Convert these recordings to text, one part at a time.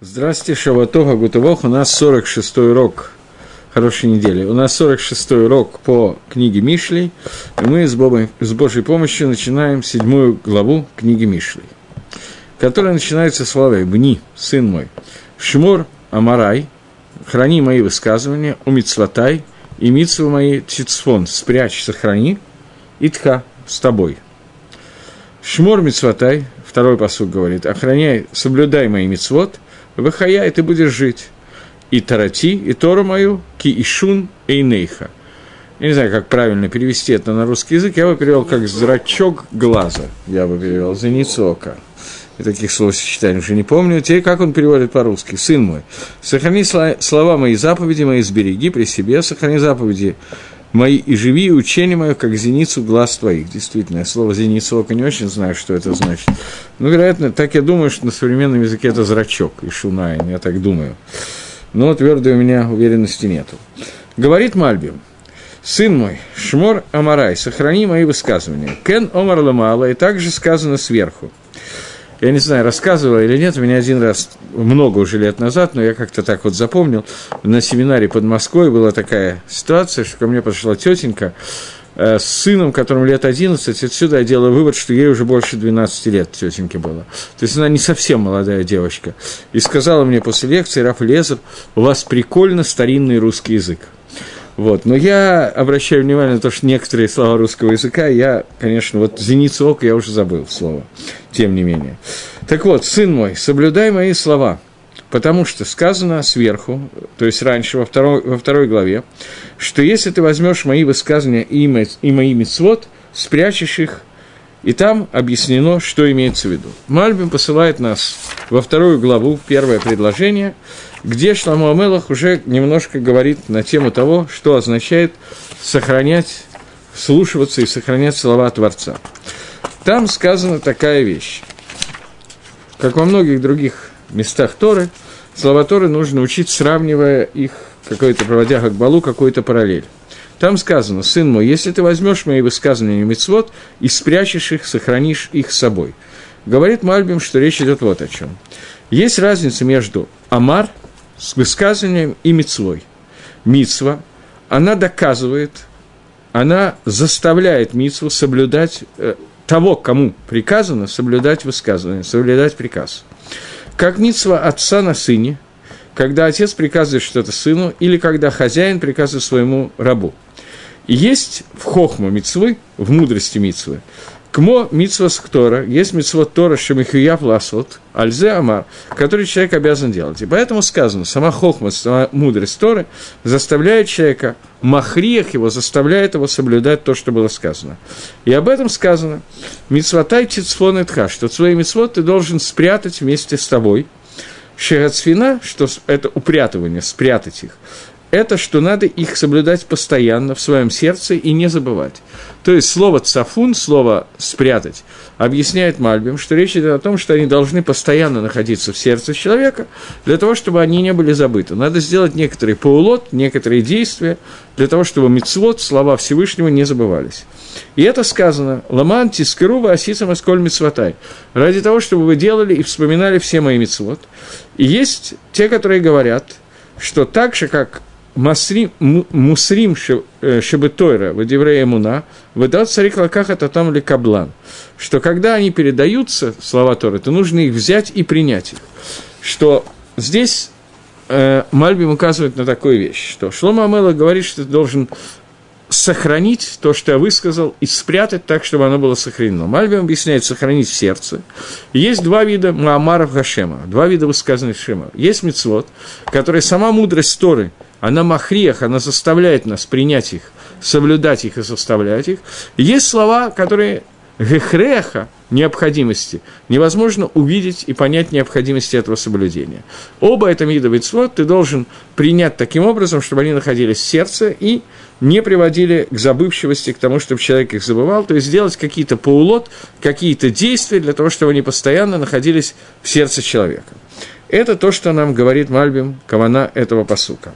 Здравствуйте, Шаватога Гутывох. У нас 46-й урок хорошей недели. У нас 46-й урок по книге Мишлей, и мы с, Бобой, с Божьей помощью начинаем седьмую главу книги Мишлей, которая начинается словами «Бни, сын мой, Шмур Амарай, храни мои высказывания, умицватай, и митсвы мои Тицфон, спрячь, сохрани, и тха с тобой». Шмур Мицватай, второй посуд говорит, охраняй, соблюдай мои мицвод – Вахая, и ты будешь жить. И тарати, и Тору мою, ки ишун эйнейха. Я не знаю, как правильно перевести это на русский язык. Я бы перевел как зрачок глаза. Я бы перевел зеницу ока. И таких словосочетаний уже не помню. Теперь как он переводит по-русски? Сын мой, сохрани слова мои заповеди мои, сбереги при себе, сохрани заповеди мои и живи, учение мое, как зеницу глаз твоих. Действительно, я слово зеницу ока не очень знаю, что это значит. Ну, вероятно, так я думаю, что на современном языке это зрачок и шунайн, я так думаю. Но твердой у меня уверенности нету. Говорит Мальбим, «Сын мой, Шмор Амарай, сохрани мои высказывания. Кен Омар Ламала, и также сказано сверху я не знаю, рассказывала или нет, у меня один раз, много уже лет назад, но я как-то так вот запомнил, на семинаре под Москвой была такая ситуация, что ко мне подошла тетенька э, с сыном, которому лет 11, отсюда я делаю вывод, что ей уже больше 12 лет тетеньке было. То есть она не совсем молодая девочка. И сказала мне после лекции, Раф Лезер, у вас прикольно старинный русский язык. Вот. Но я обращаю внимание на то, что некоторые слова русского языка, я, конечно, вот зеницу ока я уже забыл слово, тем не менее. Так вот, сын мой, соблюдай мои слова, потому что сказано сверху, то есть раньше, во второй, во второй главе, что если ты возьмешь мои высказывания и, и мои мецвод, спрячешь их, и там объяснено, что имеется в виду. Мальбим посылает нас во вторую главу, первое предложение – где Шламу Амелах уже немножко говорит на тему того, что означает сохранять, слушаться и сохранять слова Творца. Там сказана такая вещь. Как во многих других местах Торы, слова Торы нужно учить, сравнивая их, какой-то, проводя как балу, какой-то параллель. Там сказано, сын мой, если ты возьмешь мои высказывания мецвод и спрячешь их, сохранишь их с собой. Говорит Мальбим, что речь идет вот о чем. Есть разница между Амар – с высказыванием и мицвой. Мицва, она доказывает, она заставляет мицву соблюдать э, того, кому приказано, соблюдать высказывание, соблюдать приказ. Как мицва отца на сыне, когда отец приказывает что-то сыну, или когда хозяин приказывает своему рабу. И есть в хохму мицвы, в мудрости мицвы, Кмо митсва Тора, есть митсва Тора, шемихуяв ласот, альзе амар, который человек обязан делать. И поэтому сказано, сама хохма, сама мудрость Торы заставляет человека, махриях его, заставляет его соблюдать то, что было сказано. И об этом сказано, митсватай тицфон этха, что свои митсвот ты должен спрятать вместе с тобой, Шегацфина, что это упрятывание, спрятать их, это что надо их соблюдать постоянно в своем сердце и не забывать. То есть слово «цафун», слово «спрятать», объясняет Мальбим, что речь идет о том, что они должны постоянно находиться в сердце человека, для того, чтобы они не были забыты. Надо сделать некоторый паулот, некоторые действия, для того, чтобы мицвод, слова Всевышнего, не забывались. И это сказано «Ламан тискерува асисам эсколь мицватай» ради того, чтобы вы делали и вспоминали все мои мицвод. И есть те, которые говорят, что так же, как Масрим, мусрим э, шебетойра, вадеврея муна, выдат царик лаках это там ли каблан. Что когда они передаются, слова Торы, то нужно их взять и принять их. Что здесь э, Мальбим указывает на такую вещь, что Шлома Амела говорит, что ты должен сохранить то, что я высказал, и спрятать так, чтобы оно было сохранено. Мальбим объясняет сохранить в сердце. Есть два вида Маамаров Гашема, два вида высказанных Шема. Есть мецвод, который сама мудрость Торы – она махриях, она заставляет нас принять их, соблюдать их и составлять их. Есть слова, которые гехреха, необходимости, невозможно увидеть и понять необходимости этого соблюдения. Оба это вида митцвот ты должен принять таким образом, чтобы они находились в сердце и не приводили к забывчивости, к тому, чтобы человек их забывал, то есть сделать какие-то поулот, какие-то действия для того, чтобы они постоянно находились в сердце человека. Это то, что нам говорит Мальбим, кавана этого посука.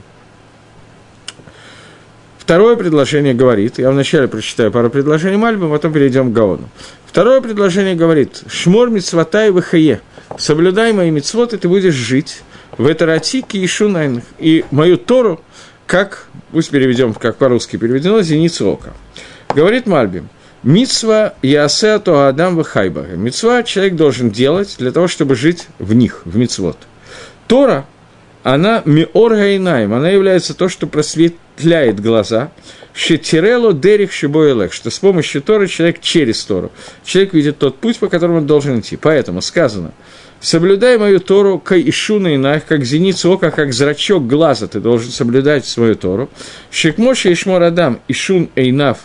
Второе предложение говорит, я вначале прочитаю пару предложений Мальбы, потом перейдем к Гаону. Второе предложение говорит, «Шмор митцватай вахае» соблюдай мои мицвоты, ты будешь жить в Этератике и Шунайн, и мою Тору, как, пусть переведем, как по-русски переведено, зеницу ока. Говорит Мальбим, Мицва ясе то адам вахайбага. Мицва человек должен делать для того, чтобы жить в них, в мицвод. Тора, она миор гайнаем, она является то, что просветляет глаза, Шетирело дерих шибоэлек, что с помощью Торы человек через Тору. Человек видит тот путь, по которому он должен идти. Поэтому сказано, соблюдай мою Тору, как ишуна инах, как зеницу ока, как зрачок глаза, ты должен соблюдать свою Тору. Шекмоши ишмор адам, ишун эйнав,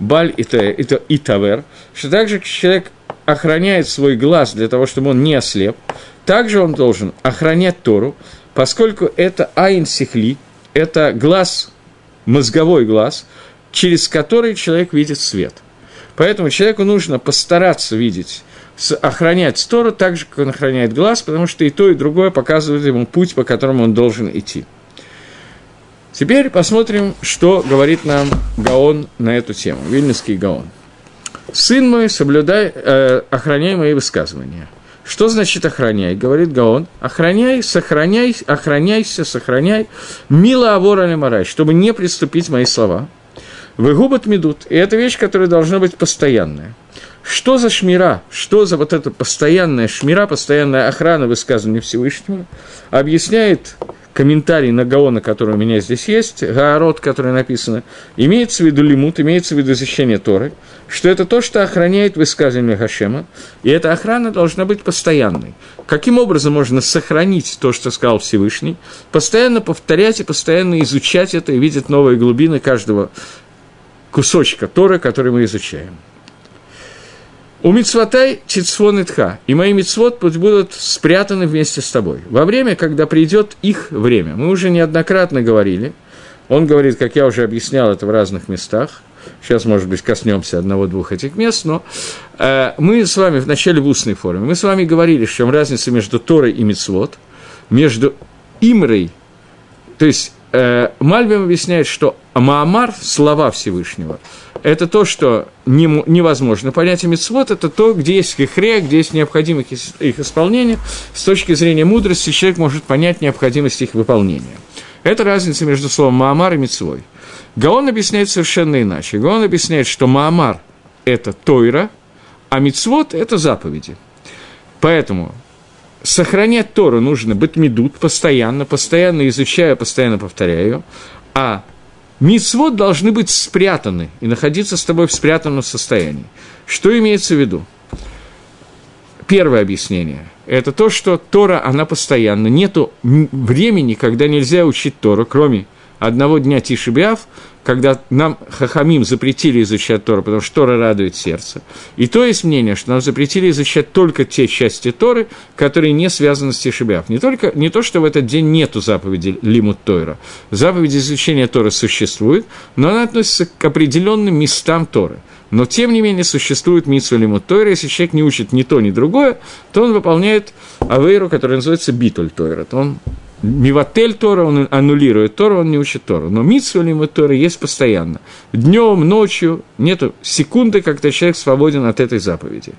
баль и тавер, что также человек охраняет свой глаз для того, чтобы он не ослеп, также он должен охранять Тору, поскольку это айн сихли, это глаз мозговой глаз, через который человек видит свет. Поэтому человеку нужно постараться видеть, охранять Тору так же, как он охраняет глаз, потому что и то, и другое показывает ему путь, по которому он должен идти. Теперь посмотрим, что говорит нам Гаон на эту тему, Вильнюсский Гаон. «Сын мой, соблюдай, э, охраняй мои высказывания». Что значит охраняй? Говорит Гаон. Охраняй, сохраняй, охраняйся, сохраняй. Мило авора лемарай, чтобы не приступить мои слова. Выгубят медут. И это вещь, которая должна быть постоянная. Что за шмира? Что за вот эта постоянная шмира, постоянная охрана высказывания Всевышнего? Объясняет комментарий на Гаона, который у меня здесь есть, Гаарот, который написано, имеется в виду лимут, имеется в виду защищение Торы, что это то, что охраняет высказывание Хашема, и эта охрана должна быть постоянной. Каким образом можно сохранить то, что сказал Всевышний, постоянно повторять и постоянно изучать это и видеть новые глубины каждого кусочка Торы, который мы изучаем. У мицвотай тицфон итха, и мои мицвод пусть будут спрятаны вместе с тобой. Во время, когда придет их время. Мы уже неоднократно говорили, он говорит, как я уже объяснял это в разных местах, сейчас, может быть, коснемся одного-двух этих мест, но э, мы с вами в начале в устной форме, мы с вами говорили, в чем разница между Торой и Мицвод, между Имрой, то есть э, Мальбим объясняет, что Маамар – слова Всевышнего – это то, что невозможно понять, и митцвот – это то, где есть хихре, где есть необходимость их исполнения. С точки зрения мудрости человек может понять необходимость их выполнения. Это разница между словом «маамар» и «митцвой». Гаон объясняет совершенно иначе. Гаон объясняет, что «маамар» – это тойра, а «митцвот» – это заповеди. Поэтому сохранять Тору нужно быть медут постоянно, постоянно изучая, постоянно повторяя ее, а Мицвод должны быть спрятаны и находиться с тобой в спрятанном состоянии. Что имеется в виду? Первое объяснение – это то, что Тора, она постоянно. Нету времени, когда нельзя учить Тору, кроме одного дня Тишибиав, когда нам Хахамим запретили изучать Тору, потому что Тора радует сердце. И то есть мнение, что нам запретили изучать только те части Торы, которые не связаны с Тишибиав. Не, только, не то, что в этот день нету заповеди Лимут Тойра. Заповедь изучения Торы существует, но она относится к определенным местам Торы. Но, тем не менее, существует митсу лимут Тойра. Если человек не учит ни то, ни другое, то он выполняет авейру, которая называется битуль Тойра. То он Миватель Тора, он аннулирует Тору, он не учит Тору. Но митсу лимут Тора есть постоянно. Днем, ночью, нету секунды, когда человек свободен от этой заповеди.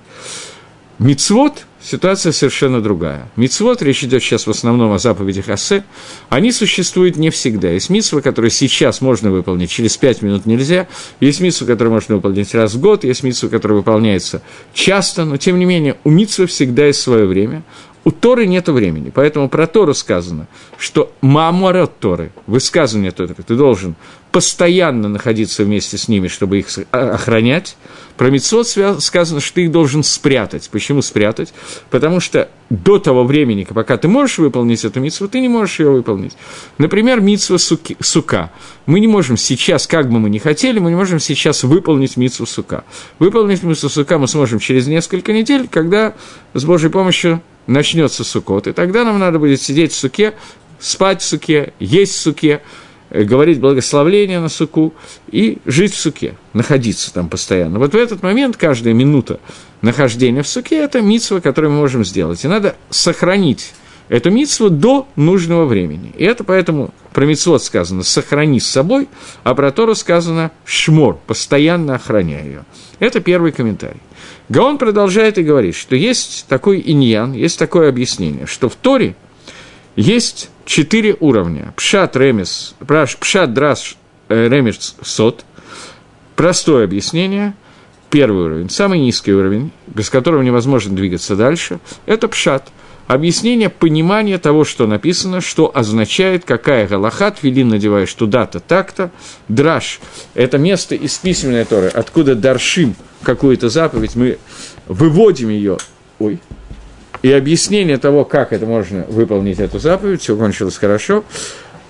Мицвод – ситуация совершенно другая. Мицвод, речь идет сейчас в основном о заповедях Асе, они существуют не всегда. Есть митсва, которые сейчас можно выполнить, через пять минут нельзя. Есть митсва, которую можно выполнить раз в год, есть митсва, которая выполняется часто, но тем не менее у митсвы всегда есть свое время. У Торы нет времени, поэтому про Тору сказано, что Маамуарат Торы, высказывание Торы, ты должен постоянно находиться вместе с ними, чтобы их охранять. Про Митцвот сказано, что ты их должен спрятать. Почему спрятать? Потому что до того времени, пока ты можешь выполнить эту митцву, ты не можешь ее выполнить. Например, митцва сука. Мы не можем сейчас, как бы мы ни хотели, мы не можем сейчас выполнить митцву сука. Выполнить митцву сука мы сможем через несколько недель, когда с Божьей помощью начнется сукот, и тогда нам надо будет сидеть в суке, спать в суке, есть в суке, э, говорить благословление на суку и жить в суке, находиться там постоянно. Вот в этот момент каждая минута нахождения в суке – это митсва, которую мы можем сделать. И надо сохранить эту митсву до нужного времени. И это поэтому про митцвот сказано «сохрани с собой», а про Тору сказано «шмор», постоянно охраняй ее. Это первый комментарий. Гаон продолжает и говорит, что есть такой иньян, есть такое объяснение, что в Торе есть четыре уровня. Пшат, ремес, пшат, драш, э, ремес, сот. Простое объяснение – Первый уровень, самый низкий уровень, без которого невозможно двигаться дальше, это пшат. Объяснение, понимание того, что написано, что означает, какая галаха, твилин надеваешь туда-то, так-то. Драш – это место из письменной Торы, откуда даршим какую-то заповедь, мы выводим ее, ой, и объяснение того, как это можно выполнить эту заповедь, все кончилось хорошо.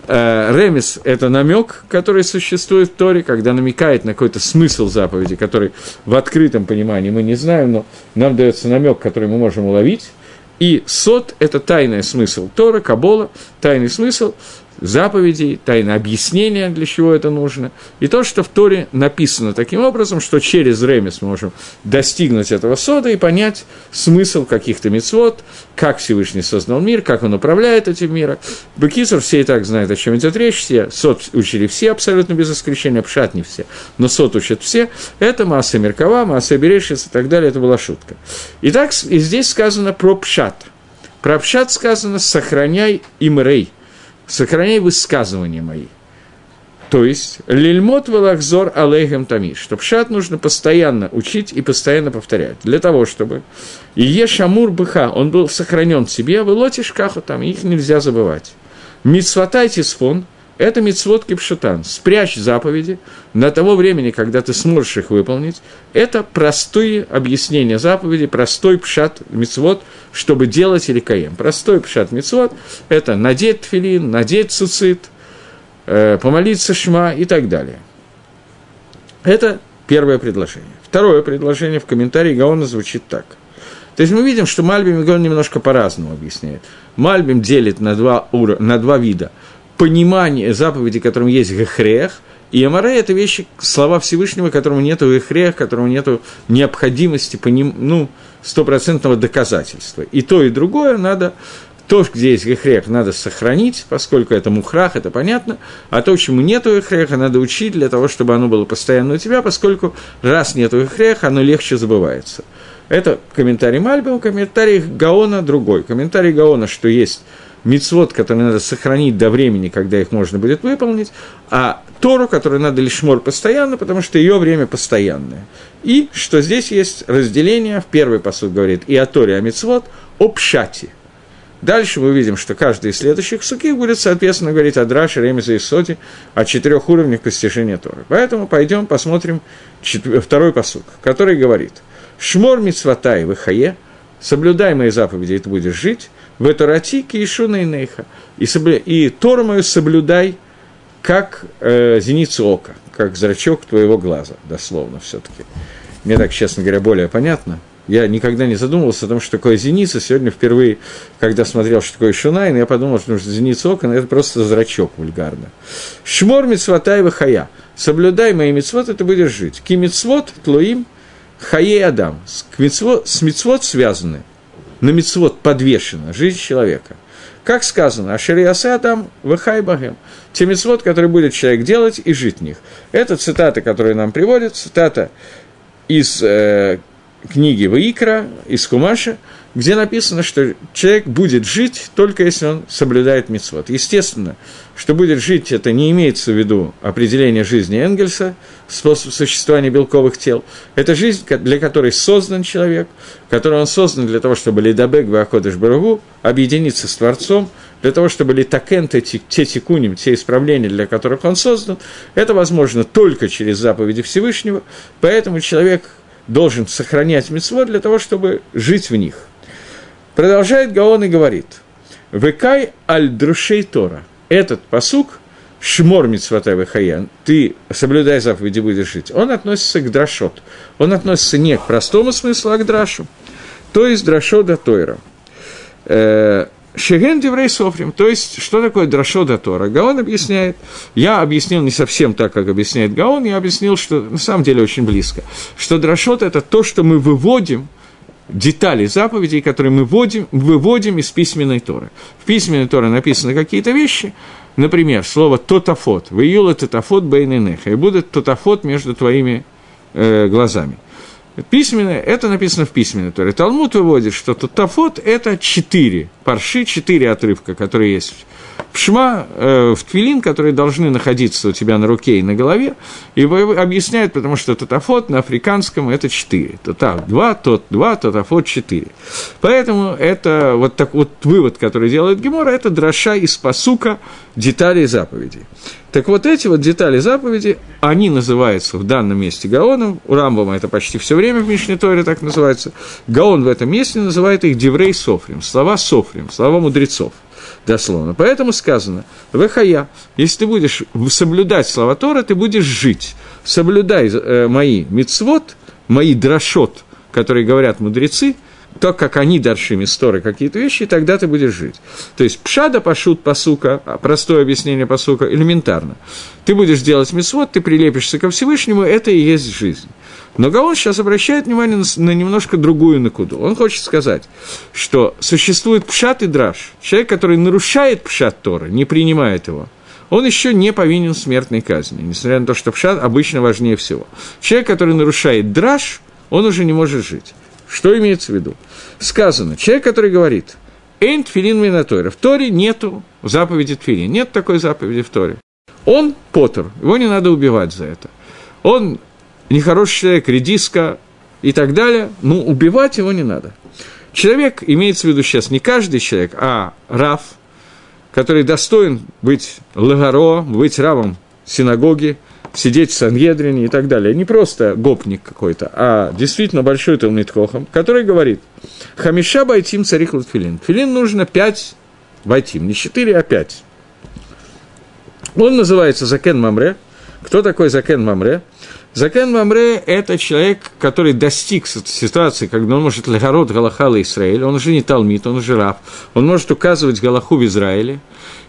Э, ремес – это намек, который существует в Торе, когда намекает на какой-то смысл заповеди, который в открытом понимании мы не знаем, но нам дается намек, который мы можем уловить. И сот – это тайный смысл. Тора, Кабола, тайный смысл, заповедей, тайное объяснение, для чего это нужно, и то, что в Торе написано таким образом, что через ремес мы можем достигнуть этого сода и понять смысл каких-то мецвод, как Всевышний создал мир, как он управляет этим миром. Бекисов все и так знают, о чем идет речь, все, сот учили все абсолютно без исключения, пшат не все, но сот учат все, это масса Меркова, масса Берешис и так далее, это была шутка. Итак, и здесь сказано про пшат. Про пшат сказано «сохраняй имрей», сохраняй высказывания мои. То есть, лильмот валахзор алейхем тами, что пшат нужно постоянно учить и постоянно повторять, для того, чтобы и ешамур быха, он был сохранен в себе, а вы лотишь каху там, их нельзя забывать. Мицватай тисфон – это мицвод кипшутан. Спрячь заповеди на того времени, когда ты сможешь их выполнить. Это простые объяснения заповедей, простой пшат мицвод, чтобы делать или каем. Простой пшат мицвод – это надеть тфилин, надеть цуцит, э, помолиться шма и так далее. Это первое предложение. Второе предложение в комментарии Гаона звучит так. То есть мы видим, что Мальбим и Гаон немножко по-разному объясняет. Мальбим делит на два, ура, на два вида – понимание заповеди, которым есть гехрех, и Амаре – это вещи, слова Всевышнего, которому нету гехрех, которому нету необходимости, поним, ну, стопроцентного доказательства. И то, и другое надо то, где есть гехрех, надо сохранить, поскольку это мухрах, это понятно, а то, чему нету гехреха, надо учить для того, чтобы оно было постоянно у тебя, поскольку раз нету гехреха, оно легче забывается. Это комментарий Мальбима, комментарий Гаона другой. Комментарий Гаона, что есть мицвод, который надо сохранить до времени, когда их можно будет выполнить, а Тору, которую надо лишь мор постоянно, потому что ее время постоянное. И что здесь есть разделение, в первый посуд говорит и о Торе, и о мицвод, о пшате. Дальше мы видим, что каждый из следующих суких будет, соответственно, говорить о Драше, Ремезе и Соте, о четырех уровнях постижения Торы. Поэтому пойдем посмотрим второй посуд, который говорит «Шмор мицватай вихае», соблюдай мои заповеди, и ты будешь жить, в Эторати кишуна и нейха. И, и Тору мою соблюдай, как э, зеницу ока, как зрачок твоего глаза, дословно все таки Мне так, честно говоря, более понятно. Я никогда не задумывался о том, что такое зеница. Сегодня впервые, когда смотрел, что такое Шунайн, я подумал, что зеница ока, это просто зрачок вульгарно. Шмор митцвотай хая. Соблюдай мои митцвот, и ты будешь жить. Ки митцвот тлуим хае адам. С митцвот связаны на мицвод подвешена жизнь человека. Как сказано, Ашериясе Адам Вахай Багем. Те мицвод, которые будет человек делать и жить в них. Это цитата, которая нам приводит, цитата из э, книги Ваикра, из Кумаша, где написано, что человек будет жить только если он соблюдает мицвод. Естественно, что будет жить, это не имеется в виду определение жизни Энгельса, способ существования белковых тел. Это жизнь, для которой создан человек, который он создан для того, чтобы Лидабек Ваходыш Барагу объединиться с Творцом, для того, чтобы Литакен, те, те тикуним, те исправления, для которых он создан, это возможно только через заповеди Всевышнего, поэтому человек должен сохранять митцвот для того, чтобы жить в них. Продолжает Гаон и говорит, «Векай аль друшей Тора» этот посук, Шмор Мицватай Хаян, ты соблюдай заповеди, будешь жить, он относится к драшот. Он относится не к простому смыслу, а к драшу. То есть драшо до Тойра. Э, Шеген Деврей Софрим, то есть, что такое Драшо до Тора? Гаон объясняет, я объяснил не совсем так, как объясняет Гаон, я объяснил, что на самом деле очень близко, что Драшот – это то, что мы выводим детали заповедей, которые мы вводим, выводим из письменной Торы. В письменной Торе написаны какие-то вещи, например, слово «тотафот», «в июле тотафот бейненеха», и будет тотафот между твоими э, глазами. Письменное, это написано в письменной Торе. Талмуд выводит, что тотафот – это четыре парши, четыре отрывка, которые есть шма, э, в твилин, которые должны находиться у тебя на руке и на голове, и объясняют, потому что тотафот на африканском это четыре. Тотав два, тот два, тотафот четыре. Поэтому это вот так вот вывод, который делает Гемора, это дроша из посука деталей заповедей. Так вот эти вот детали заповеди, они называются в данном месте Гаоном, у Рамбама это почти все время в Мишне Торе так называется, Гаон в этом месте называет их Деврей Софрим, слова Софрим, слова мудрецов – дословно. Поэтому сказано, «Вехая, если ты будешь соблюдать слова Тора, ты будешь жить. Соблюдай э, мои мицвод, мои дрошот, которые говорят мудрецы, то, как они даршими сторы какие-то вещи, тогда ты будешь жить. То есть пшада пашут пасука, а простое объяснение пасука, элементарно. Ты будешь делать мисвод, ты прилепишься ко Всевышнему, это и есть жизнь. Но Гаон сейчас обращает внимание на, немножко другую накуду. Он хочет сказать, что существует пшат и драж. Человек, который нарушает пшат Тора, не принимает его, он еще не повинен смертной казни, несмотря на то, что пшат обычно важнее всего. Человек, который нарушает драж, он уже не может жить. Что имеется в виду? Сказано, человек, который говорит, «Эйн тфилин минатойра». В Торе нету заповеди тфилин. Нет такой заповеди в Торе. Он Поттер, его не надо убивать за это. Он нехороший человек, редиска и так далее, ну, убивать его не надо. Человек, имеется в виду сейчас не каждый человек, а Рав, который достоин быть лагаро, быть равом синагоги, сидеть в Сангедрине и так далее. Не просто гопник какой-то, а действительно большой Талмитхохом, который говорит, Хамиша байтим царих филин. Филин нужно пять байтим, не четыре, а пять. Он называется Закен Мамре. Кто такой Закен Мамре? Закен Мамре – это человек, который достиг ситуации, когда он может легород Галахала Израиль, он уже не Талмит, он уже раб, он может указывать Галаху в Израиле,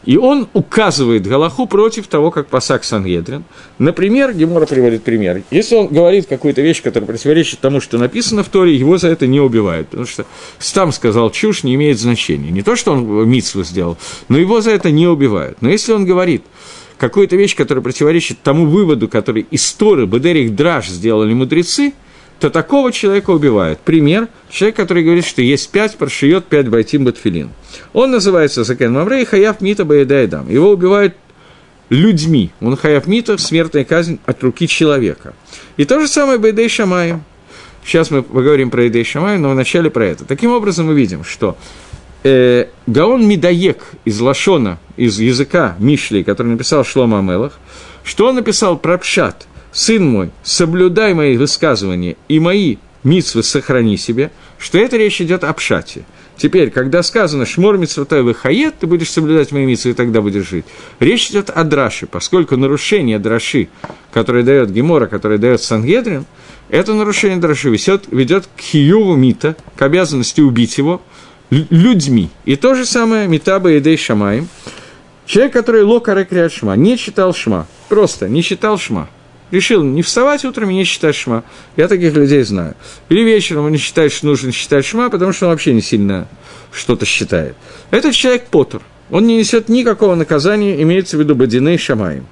и он указывает Галаху против того, как пасак Сангедрин. Например, Гемора приводит пример. Если он говорит какую-то вещь, которая противоречит тому, что написано в Торе, его за это не убивают, потому что там сказал чушь, не имеет значения. Не то, что он митсву сделал, но его за это не убивают. Но если он говорит – какую-то вещь, которая противоречит тому выводу, который из Торы Бедерих Драж сделали мудрецы, то такого человека убивают. Пример – человек, который говорит, что есть пять, прошиет пять байтим батфилин. Он называется Закен Мамре и Хаяв Мита Баедайдам. Его убивают людьми. Он Хаяв Мита – смертная казнь от руки человека. И то же самое Баедей Шамаем. Сейчас мы поговорим про Эдей Шамаем, но вначале про это. Таким образом, мы видим, что э, Гаон Медаек из Лашона, из языка Мишли, который написал Шлома Амелах, что он написал про Пшат, «Сын мой, соблюдай мои высказывания и мои митсвы сохрани себе», что это речь идет о Пшате. Теперь, когда сказано «Шмор митсватай выхает», ты будешь соблюдать мои митсвы, и тогда будешь жить. Речь идет о драше, поскольку нарушение драши, которое дает Гемора, которое дает Сангедрин, это нарушение драши ведет, ведет к хиюву мита, к обязанности убить его – людьми. И то же самое Митаба Идей Шамаем. Человек, который лока криат шма, не читал шма, просто не читал шма. Решил не вставать утром и не читать шма. Я таких людей знаю. Или вечером он не считает, что нужно читать шма, потому что он вообще не сильно что-то считает. Этот человек Поттер. Он не несет никакого наказания, имеется в виду Бадиней Шамаем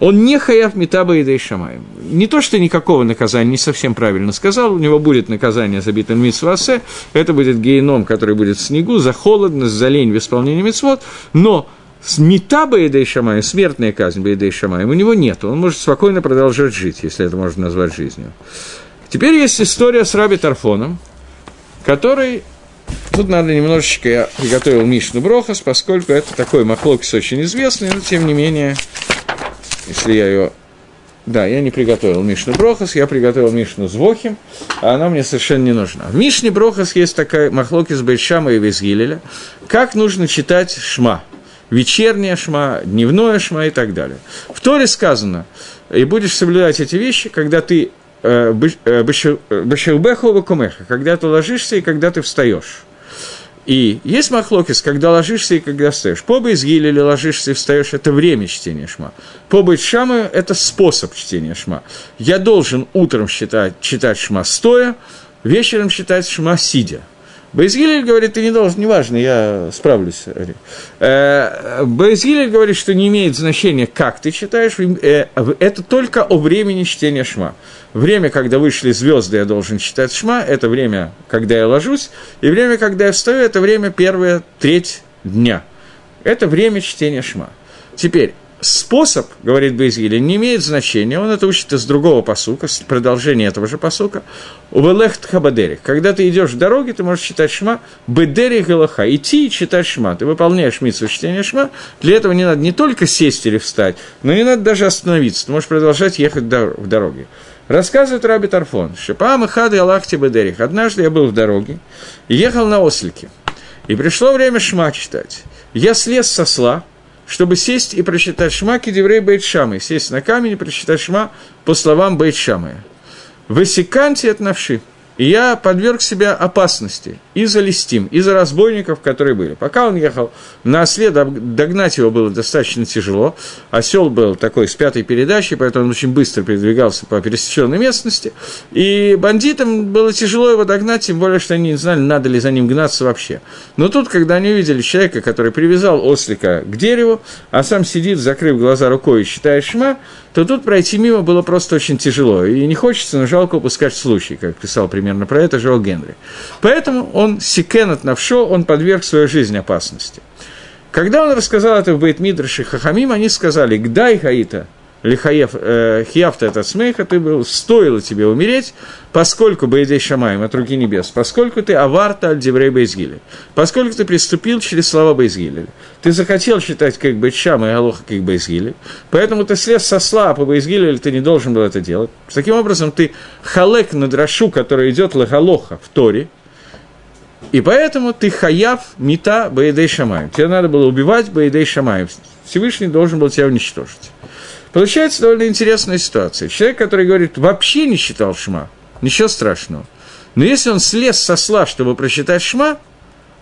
он не хаяв метаба и шамаем. Не то, что никакого наказания, не совсем правильно сказал, у него будет наказание за битым митсвасе, это будет гейном, который будет в снегу, за холодность, за лень в исполнении митсвот, но с метаба и шамаем, смертная казнь и у него нет, он может спокойно продолжать жить, если это можно назвать жизнью. Теперь есть история с Раби Тарфоном, который Тут надо немножечко, я приготовил Мишну Брохас, поскольку это такой махлокис очень известный, но тем не менее если я ее... Да, я не приготовил Мишну Брохас, я приготовил Мишну Звохим, а она мне совершенно не нужна. В Мишне Брохас есть такая махлоки с Бейшама и Визгилеля. Как нужно читать Шма? Вечерняя Шма, дневное Шма и так далее. В Торе сказано, и будешь соблюдать эти вещи, когда ты э, э, Башилбехова Кумеха, когда ты ложишься и когда ты встаешь. И есть махлокис, когда ложишься и когда встаешь. Поба из или ложишься и встаешь – это время чтения шма. Поба из шама – это способ чтения шма. Я должен утром считать, читать шма стоя, вечером читать шма сидя. Бейзгилель говорит, ты не должен, неважно, я справлюсь. Э, Бейзгилель говорит, что не имеет значения, как ты читаешь, э, это только о времени чтения шма. Время, когда вышли звезды, я должен читать шма, это время, когда я ложусь, и время, когда я встаю, это время первая треть дня. Это время чтения шма. Теперь, способ, говорит Бейзгили, не имеет значения, он это учит из другого посука, с продолжения этого же посука, Увелехт хабадерих. Когда ты идешь в дороге, ты можешь читать шма, бедерих галаха, идти и читать шма. Ты выполняешь митсу чтения шма, для этого не надо не только сесть или встать, но не надо даже остановиться, ты можешь продолжать ехать в дороге. Рассказывает Раби Тарфон, Шипам и хады Аллахти Бедерих. Однажды я был в дороге и ехал на ослике. И пришло время шма читать. Я слез со сла, чтобы сесть и прочитать шма кедеврей Бейтшамы, сесть на камень и прочитать шма по словам Бейтшамы. Высеканте от навши – и я подверг себя опасности из-за листим, из-за разбойников, которые были. Пока он ехал на осле, догнать его было достаточно тяжело. Осел был такой с пятой передачей, поэтому он очень быстро передвигался по пересеченной местности. И бандитам было тяжело его догнать, тем более, что они не знали, надо ли за ним гнаться вообще. Но тут, когда они увидели человека, который привязал ослика к дереву, а сам сидит, закрыв глаза рукой и считает шма, то тут пройти мимо было просто очень тяжело. И не хочется, но жалко упускать случай, как писал примерно про это Жоэл Генри. Поэтому он сикен от навшо, он подверг свою жизнь опасности. Когда он рассказал это в Бейтмидраше Хахамим, они сказали, «Гдай хаита, лихаев, э, хиявта это смеха, ты был, стоило тебе умереть, поскольку Бейдей Шамаем от руки небес, поскольку ты аварта от Деврей Бейзгиля, поскольку ты приступил через слова Бейзгиля. Ты захотел считать как Шама и Алоха как Бейзгиля, поэтому ты слез со сла по Бейзгилю, или ты не должен был это делать. Таким образом, ты халек на драшу, который идет лагалоха в Торе, и поэтому ты хаяв мита Бейдей Шамаем. Тебе надо было убивать Бейдей Шамаем. Всевышний должен был тебя уничтожить. Получается довольно интересная ситуация. Человек, который говорит, вообще не читал шма, ничего страшного. Но если он слез со сла, чтобы прочитать шма,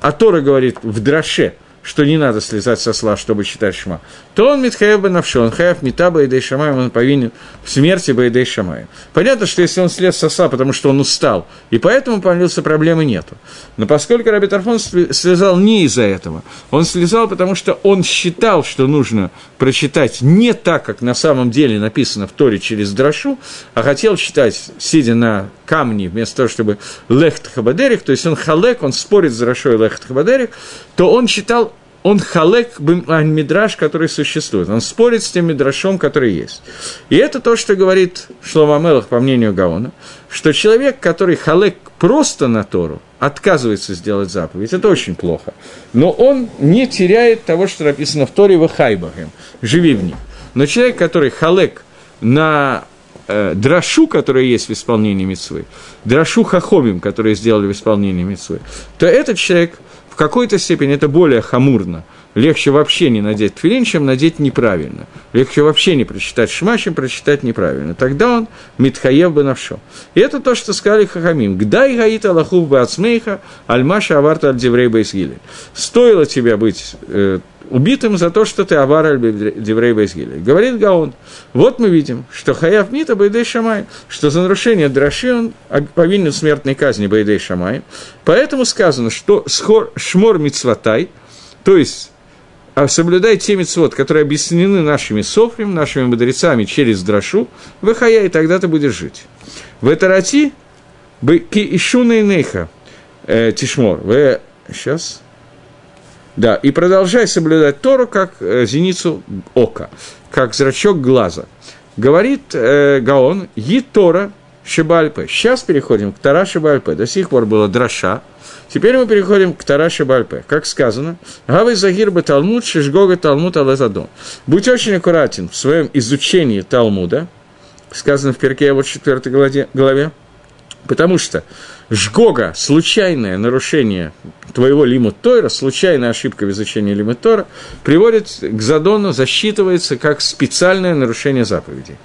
а Тора говорит в драше – что не надо слезать со сла, чтобы читать шма, то он митхаев бы навшо, он хаев мита баидей шамаем, он повинен в смерти баидей шамаем. Понятно, что если он слез со сла, потому что он устал, и поэтому появился проблемы нету. Но поскольку Раби Тарфон слезал не из-за этого, он слезал, потому что он считал, что нужно прочитать не так, как на самом деле написано в Торе через драшу, а хотел читать, сидя на камне, вместо того, чтобы лехт хабадерих, то есть он халек, он спорит с дрошой лехт хабадерих, то он читал он халек мидраш, который существует. Он спорит с тем мидрашом, который есть. И это то, что говорит Шлома Мелах, по мнению Гаона, что человек, который халек просто на Тору, отказывается сделать заповедь, это очень плохо. Но он не теряет того, что написано в Торе «Вахайбахем» – «Живи в них». Но человек, который халек на э, драшу, которая есть в исполнении митцвы, драшу хахомим, которые сделали в исполнении митцвы, то этот человек – в какой-то степени это более хамурно. Легче вообще не надеть тфилин, чем надеть неправильно. Легче вообще не прочитать шма, чем прочитать неправильно. Тогда он митхаев бы навшо. И это то, что сказали Хахамим. Гдай гаит Аллахув бы ацмейха, альмаша аварта аль бейсгили. Стоило тебе быть э, убитым за то, что ты авар Деврей Байсгили. Говорит Гаон, вот мы видим, что Хаяв Мита Байдей Шамай, что за нарушение Драши он повинен смертной казни Байдей Шамай. Поэтому сказано, что Шмор Мицватай, то есть а соблюдай те мецвод, которые объяснены нашими софрем, нашими мудрецами через драшу, выхая, и тогда ты будешь жить. В Этарати, ки ишуна и нейха, э, тишмор, в, сейчас, да, и продолжай соблюдать Тору как э, зеницу ока, как зрачок глаза. Говорит э, Гаон, «Yi Тора Шибальпе». Сейчас переходим к Тора Шибальпе. До сих пор было Драша. Теперь мы переходим к Тора Шибальпе. Как сказано, «Гавы Загир бы Талмуд, Шишгога Талмуд Алазадон». Будь очень аккуратен в своем изучении Талмуда, сказано в Перке, вот 4 главе, потому что жгога, случайное нарушение твоего лимут Тойра, случайная ошибка в изучении лимут Тора, приводит к задону, засчитывается как специальное нарушение заповедей.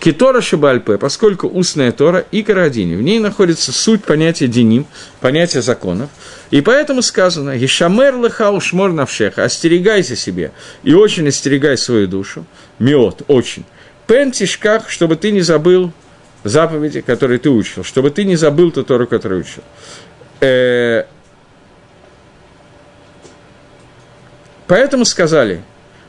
Китора Шибальпе, поскольку устная Тора и Карадини, в ней находится суть понятия деним, понятия законов, и поэтому сказано «Ешамер лыхау шмор навшеха» – «Остерегайся себе и очень остерегай свою душу». Миот – очень. Пен тишках, чтобы ты не забыл заповеди, которые ты учил, чтобы ты не забыл ту Тору, которую учил. Э, поэтому сказали,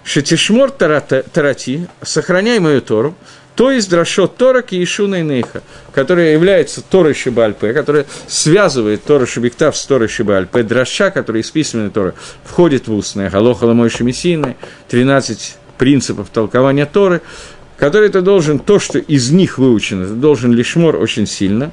что тишмор тарати, сохраняй мою Тору, то есть дрошот Тора Киешуна Нейха, которая является Торой Шибальпе, которая связывает Тора Шибиктав с Торой Шибальпе, дроша, который из письменной Торы входит в устное, Галоха Ламой Шемисийной, 13 принципов толкования Торы, который ты должен, то, что из них выучено, ты должен лишмор очень сильно,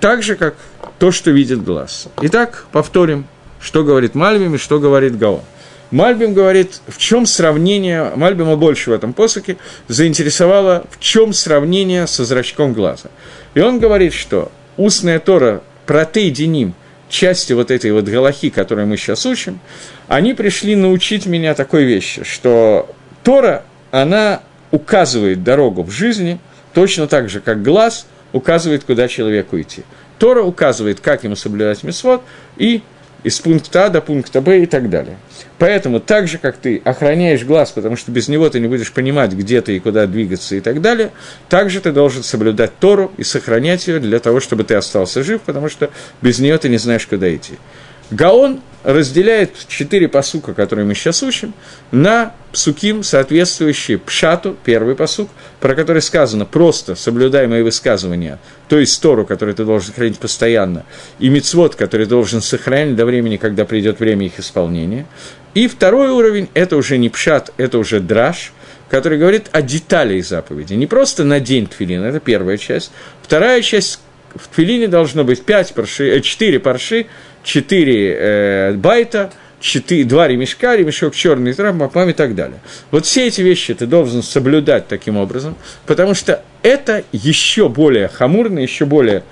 так же, как то, что видит глаз. Итак, повторим, что говорит Мальбим и что говорит Гаон. Мальбим говорит, в чем сравнение, Мальбима больше в этом посоке заинтересовало, в чем сравнение со зрачком глаза. И он говорит, что устная Тора, протей деним, части вот этой вот галахи, которую мы сейчас учим, они пришли научить меня такой вещи, что Тора, она указывает дорогу в жизни, точно так же, как глаз указывает, куда человеку идти. Тора указывает, как ему соблюдать мисвод, и из пункта А до пункта Б и так далее. Поэтому так же, как ты охраняешь глаз, потому что без него ты не будешь понимать, где ты и куда двигаться и так далее, так же ты должен соблюдать Тору и сохранять ее для того, чтобы ты остался жив, потому что без нее ты не знаешь, куда идти. Гаон разделяет четыре посука, которые мы сейчас учим, на псуким, соответствующие пшату, первый посук, про который сказано просто соблюдай мои высказывания, то есть Тору, который ты должен хранить постоянно, и мицвод, который должен сохранять до времени, когда придет время их исполнения. И второй уровень – это уже не пшат, это уже драж, который говорит о деталях заповеди. Не просто на день тфилин, это первая часть. Вторая часть – в тфилине должно быть 5 парши, 4 э, парши, 4 э, байта, 4, 2 ремешка, ремешок черный, травмапам и так далее. Вот все эти вещи ты должен соблюдать таким образом, потому что это еще более хамурно, еще более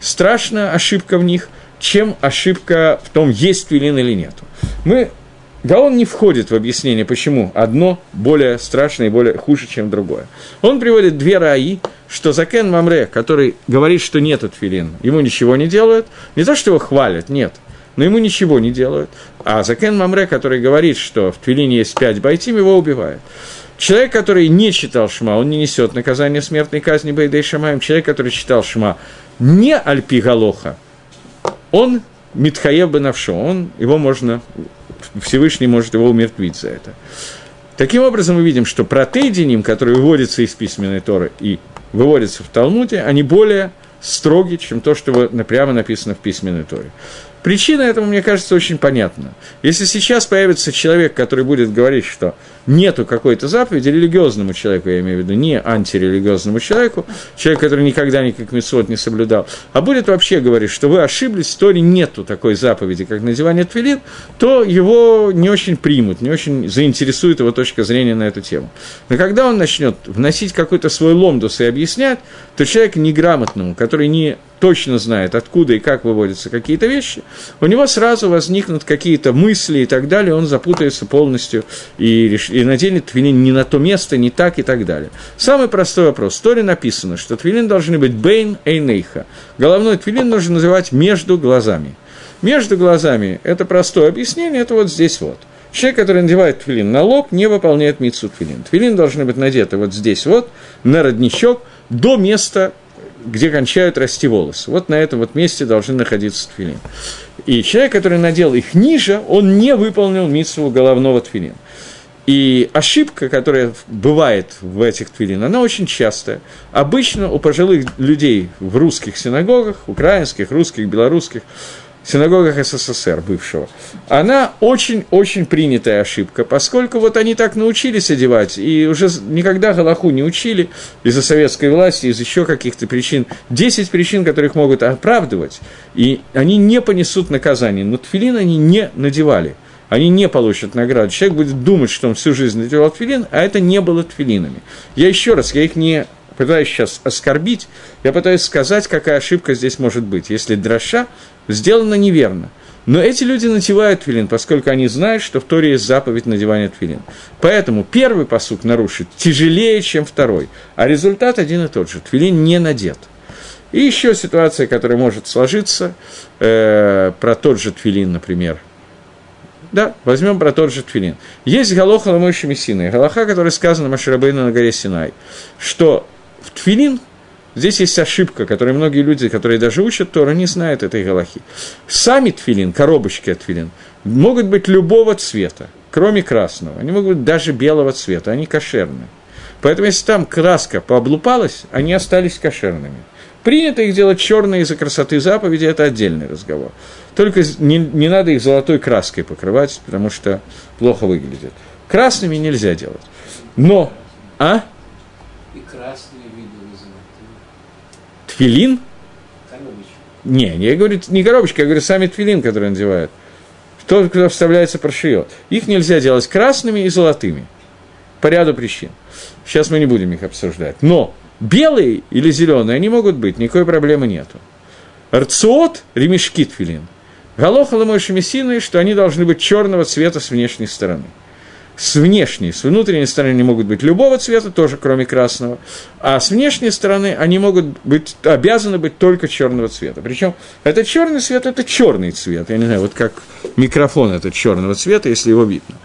страшная ошибка в них, чем ошибка в том, есть твилин или нет. Мы да он не входит в объяснение, почему одно более страшное и более хуже, чем другое. Он приводит две раи, что Закен Мамре, который говорит, что нет тфилин, ему ничего не делают, не то, что его хвалят, нет, но ему ничего не делают. А Закен Мамре, который говорит, что в Твилине есть пять байтим, его убивают. Человек, который не читал Шма, он не несет наказание смертной казни Бейдей Шамаем. Человек, который читал Шма не Альпи Галоха, он Митхаев Бенавшо, он, его можно, Всевышний может его умертвить за это. Таким образом, мы видим, что протейдиним, который выводится из письменной Торы и выводится в Талмуде, они более строги, чем то, что прямо написано в письменной Торе. Причина этому, мне кажется, очень понятна. Если сейчас появится человек, который будет говорить, что нету какой-то заповеди, религиозному человеку, я имею в виду, не антирелигиозному человеку, человек, который никогда никак митцвот не соблюдал, а будет вообще говорить, что вы ошиблись, в Торе нету такой заповеди, как надевание твилин, то его не очень примут, не очень заинтересует его точка зрения на эту тему. Но когда он начнет вносить какой-то свой ломдус и объяснять, то человек неграмотному, который не точно знает, откуда и как выводятся какие-то вещи, у него сразу возникнут какие-то мысли и так далее, он запутается полностью и, реш... и наденет твилин не на то место, не так и так далее. Самый простой вопрос. В Торе написано, что твилин должны быть бейн эйнейха. Головной твилин нужно называть между глазами. Между глазами – это простое объяснение, это вот здесь вот. Человек, который надевает твилин на лоб, не выполняет митсу твилин. Твилин должны быть надеты вот здесь вот, на родничок, до места где кончают расти волосы. Вот на этом вот месте должны находиться тфилин. И человек, который надел их ниже, он не выполнил митсву головного тфилин. И ошибка, которая бывает в этих твилин, она очень частая. Обычно у пожилых людей в русских синагогах, украинских, русских, белорусских, синагогах СССР бывшего, она очень-очень принятая ошибка, поскольку вот они так научились одевать, и уже никогда Галаху не учили из-за советской власти, из еще каких-то причин, 10 причин, которых могут оправдывать, и они не понесут наказание, но тфилин они не надевали, они не получат награду. Человек будет думать, что он всю жизнь надевал тфилин, а это не было тфилинами. Я еще раз, я их не пытаюсь сейчас оскорбить, я пытаюсь сказать, какая ошибка здесь может быть. Если дроша сделано неверно. Но эти люди надевают твилин, поскольку они знают, что в Торе есть заповедь надевания твилин. Поэтому первый посук нарушит тяжелее, чем второй, а результат один и тот же. Твилин не надет. И еще ситуация, которая может сложиться, э, про тот же твилин, например. Да, возьмем про тот же твилин. Есть галоха ламойши мессины, галаха, которая сказана Маширабейну на горе Синай, что в твилин Здесь есть ошибка, которую многие люди, которые даже учат Тору, не знают этой галахи. Сами тфилин, коробочки от тфилин, могут быть любого цвета, кроме красного. Они могут быть даже белого цвета, они кошерные. Поэтому, если там краска пооблупалась, они остались кошерными. Принято их делать черные из-за красоты заповеди, это отдельный разговор. Только не, не надо их золотой краской покрывать, потому что плохо выглядит. Красными нельзя делать. Но, а? И красные виды называют. Тфилин? Коробочка. Не, я говорю, не коробочка, я говорю, сами тфилин, который надевают. Тот, куда вставляется прошиет. Их нельзя делать красными и золотыми. По ряду причин. Сейчас мы не будем их обсуждать. Но белые или зеленые, они могут быть, никакой проблемы нету. Рциот, ремешки тфилин. Галоха Ламойши что они должны быть черного цвета с внешней стороны – с внешней, с внутренней стороны они могут быть любого цвета, тоже кроме красного, а с внешней стороны они могут быть, обязаны быть только черного цвета. Причем этот черный цвет – это черный цвет, я не знаю, вот как микрофон этот черного цвета, если его видно.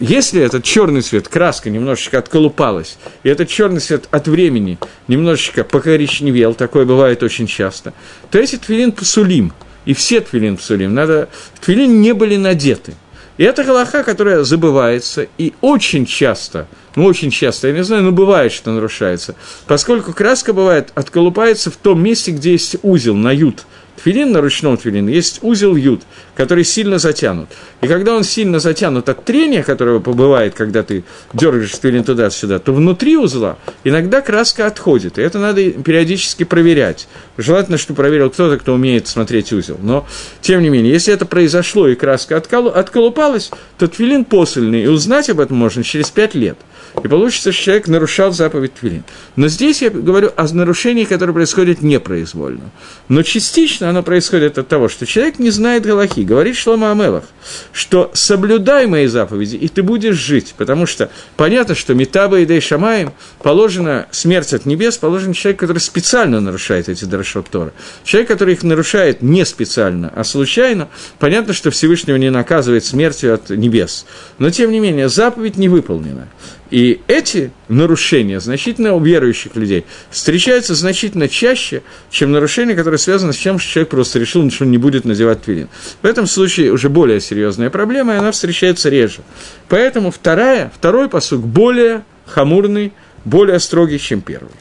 Если этот черный цвет, краска немножечко отколупалась, и этот черный цвет от времени немножечко покоричневел, такое бывает очень часто, то эти твилин пасулим, и все твилин пасулим, надо, твилин не были надеты – и это галаха, которая забывается, и очень часто, ну очень часто, я не знаю, но бывает, что нарушается, поскольку краска бывает, отколупается в том месте, где есть узел на ют – Тфилин на ручном тфилине есть узел ют, который сильно затянут. И когда он сильно затянут от трения, которое побывает, когда ты дергаешь тфилин туда-сюда, то внутри узла иногда краска отходит. И это надо периодически проверять. Желательно, чтобы проверил кто-то, кто умеет смотреть узел. Но, тем не менее, если это произошло и краска отколупалась, то тфилин посыльный, и узнать об этом можно через пять лет – и получится, что человек нарушал заповедь Твилин. Но здесь я говорю о нарушении, которое происходит непроизвольно. Но частично оно происходит от того, что человек не знает Галахи. Говорит Шлома Амелах, что соблюдай мои заповеди, и ты будешь жить. Потому что понятно, что Метаба и Дейшамаем положена смерть от небес, положен человек, который специально нарушает эти Дарашот Тора. Человек, который их нарушает не специально, а случайно, понятно, что Всевышнего не наказывает смертью от небес. Но, тем не менее, заповедь не выполнена. И эти нарушения значительно у верующих людей встречаются значительно чаще, чем нарушения, которые связаны с тем, что человек просто решил, что он не будет надевать твилин. В этом случае уже более серьезная проблема, и она встречается реже. Поэтому вторая, второй посук более хамурный, более строгий, чем первый.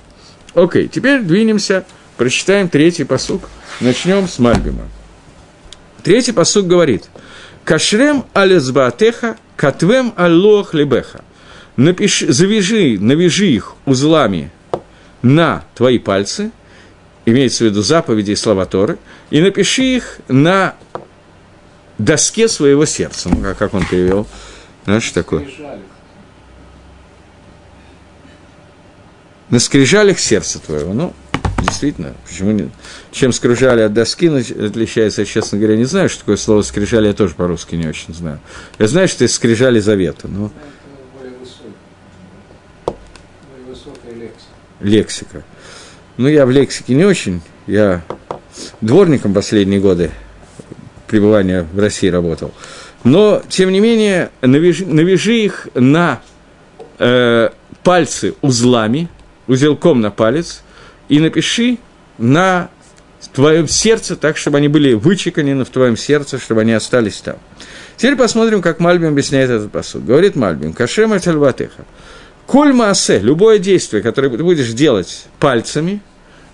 Окей, теперь двинемся, прочитаем третий посук. Начнем с Мальбима. Третий посук говорит «Кашрем алезбаатеха, катвем аллох лебеха» напиши, завяжи, навяжи их узлами на твои пальцы, имеется в виду заповеди и слова Торы, и напиши их на доске своего сердца. Ну, как, он перевел? Знаешь, такое? На скрижалях сердца твоего. Ну, действительно, почему нет? Чем скрижали от доски отличается, честно говоря, не знаю, что такое слово скрижали, я тоже по-русски не очень знаю. Я знаю, что это скрижали завета, но лексика. Ну, я в лексике не очень, я дворником последние годы пребывания в России работал. Но, тем не менее, навяжи, навяжи их на э, пальцы узлами, узелком на палец, и напиши на твоем сердце, так, чтобы они были вычеканены в твоем сердце, чтобы они остались там. Теперь посмотрим, как Мальбим объясняет этот посуд. Говорит Мальбим, кашема тальватеха. Коль маасе, любое действие, которое ты будешь делать пальцами,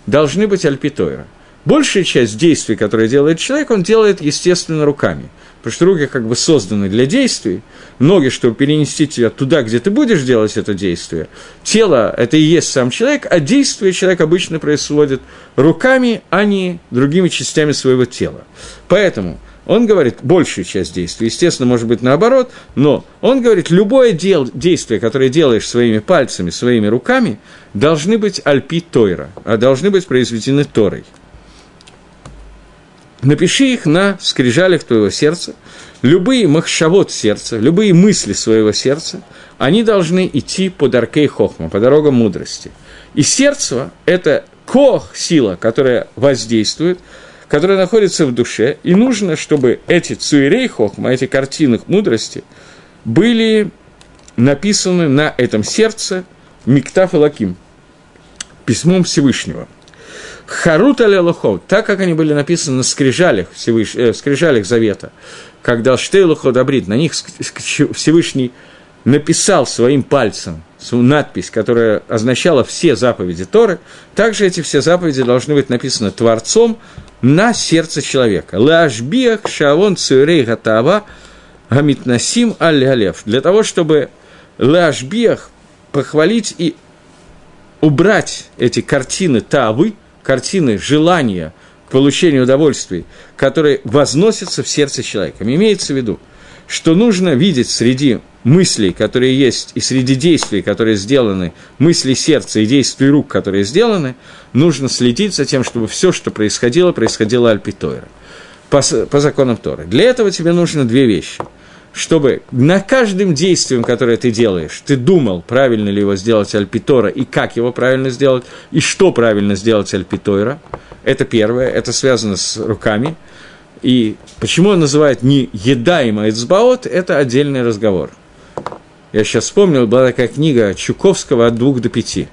должны быть альпитойра. Большая часть действий, которые делает человек, он делает, естественно, руками. Потому что руки как бы созданы для действий, ноги, чтобы перенести тебя туда, где ты будешь делать это действие. Тело – это и есть сам человек, а действие человек обычно происходит руками, а не другими частями своего тела. Поэтому он говорит большую часть действий, естественно, может быть наоборот, но он говорит, любое дел, действие, которое делаешь своими пальцами, своими руками, должны быть альпи тойра, а должны быть произведены торой. Напиши их на скрижалях твоего сердца. Любые махшавод сердца, любые мысли своего сердца, они должны идти по даркей хохма, по дорогам мудрости. И сердце – это кох, сила, которая воздействует – которая находится в душе, и нужно, чтобы эти цуирей хохма, эти картины мудрости, были написаны на этом сердце Миктаф и Лаким, письмом Всевышнего. Харут аля лухов, так как они были написаны на скрижалях, Всевыш... э, скрижалях Завета, когда Штей Луходабрит, на них Всевышний написал своим пальцем надпись, которая означала все заповеди Торы, также эти все заповеди должны быть написаны Творцом на сердце человека. Лашбиах шавон цюрей гатава гамитнасим аль Для того, чтобы лашбиах похвалить и убрать эти картины тавы, картины желания к получению удовольствий, которые возносятся в сердце человека. Имеется в виду, что нужно видеть среди мыслей, которые есть, и среди действий, которые сделаны, мысли сердца и действий рук, которые сделаны, нужно следить за тем, чтобы все, что происходило, происходило альпитойра, по, по законам Торы. Для этого тебе нужно две вещи – чтобы на каждым действием, которое ты делаешь, ты думал, правильно ли его сделать альпитора, и как его правильно сделать, и что правильно сделать альпитойра. Это первое, это связано с руками. И почему он называет не едаемо эцбаот, это отдельный разговор. Я сейчас вспомнил, была такая книга Чуковского «От двух до пяти»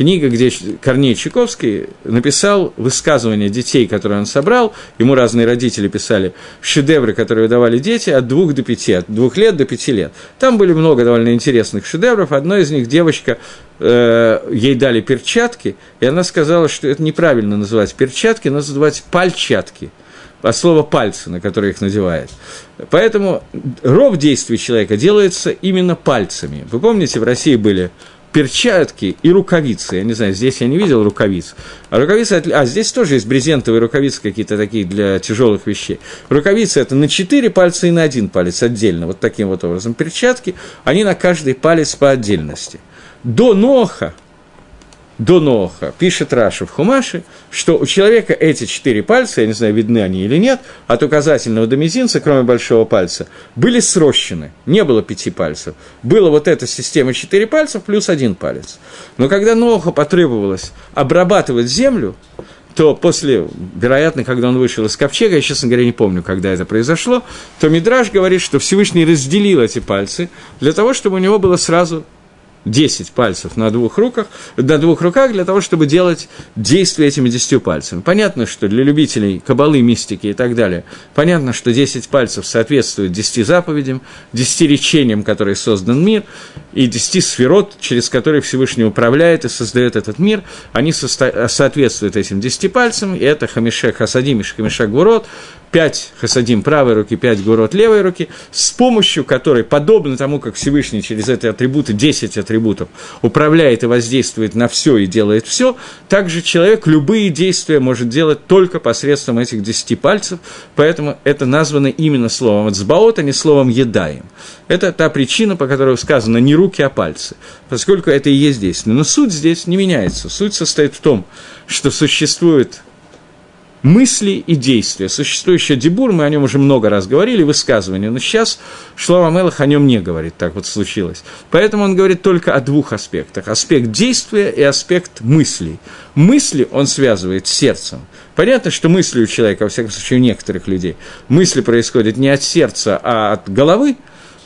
книга, где Корней Чайковский написал высказывания детей, которые он собрал, ему разные родители писали шедевры, которые давали дети от двух до пяти, от двух лет до пяти лет. Там были много довольно интересных шедевров, одно из них девочка, э, ей дали перчатки, и она сказала, что это неправильно называть перчатки, надо называть пальчатки – от слова пальцы, на которые их надевает. Поэтому ров действий человека делается именно пальцами. Вы помните, в России были перчатки и рукавицы. Я не знаю, здесь я не видел рукавиц. А рукавицы, а здесь тоже есть брезентовые рукавицы какие-то такие для тяжелых вещей. Рукавицы это на четыре пальца и на один палец отдельно, вот таким вот образом. Перчатки, они на каждый палец по отдельности. До ноха, до Ноха, пишет Раша в Хумаше, что у человека эти четыре пальца, я не знаю, видны они или нет, от указательного до мизинца, кроме большого пальца, были срощены, не было пяти пальцев. Была вот эта система четыре пальцев плюс один палец. Но когда Ноха потребовалось обрабатывать землю, то после, вероятно, когда он вышел из ковчега, я, честно говоря, не помню, когда это произошло, то Мидраж говорит, что Всевышний разделил эти пальцы для того, чтобы у него было сразу 10 пальцев на двух руках, на двух руках для того, чтобы делать действия этими 10 пальцами. Понятно, что для любителей кабалы, мистики и так далее, понятно, что 10 пальцев соответствует 10 заповедям, 10 речениям, которые создан мир, и 10 сферот, через которые Всевышний управляет и создает этот мир, они соответствуют этим 10 пальцам, и это Хамишек Хасадим и Хамишек Гурот, пять хасадим правой руки, пять гурот левой руки, с помощью которой, подобно тому, как Всевышний через эти атрибуты, 10 атрибутов, управляет и воздействует на все и делает все, также человек любые действия может делать только посредством этих 10 пальцев, поэтому это названо именно словом «цбаот», а не словом «едаем». Это та причина, по которой сказано не руки, а пальцы, поскольку это и есть действие. Но суть здесь не меняется. Суть состоит в том, что существует мысли и действия. Существующий дебур, мы о нем уже много раз говорили, высказывания, но сейчас Шлома Мелах о нем не говорит, так вот случилось. Поэтому он говорит только о двух аспектах. Аспект действия и аспект мыслей. Мысли он связывает с сердцем. Понятно, что мысли у человека, во всяком случае у некоторых людей, мысли происходят не от сердца, а от головы,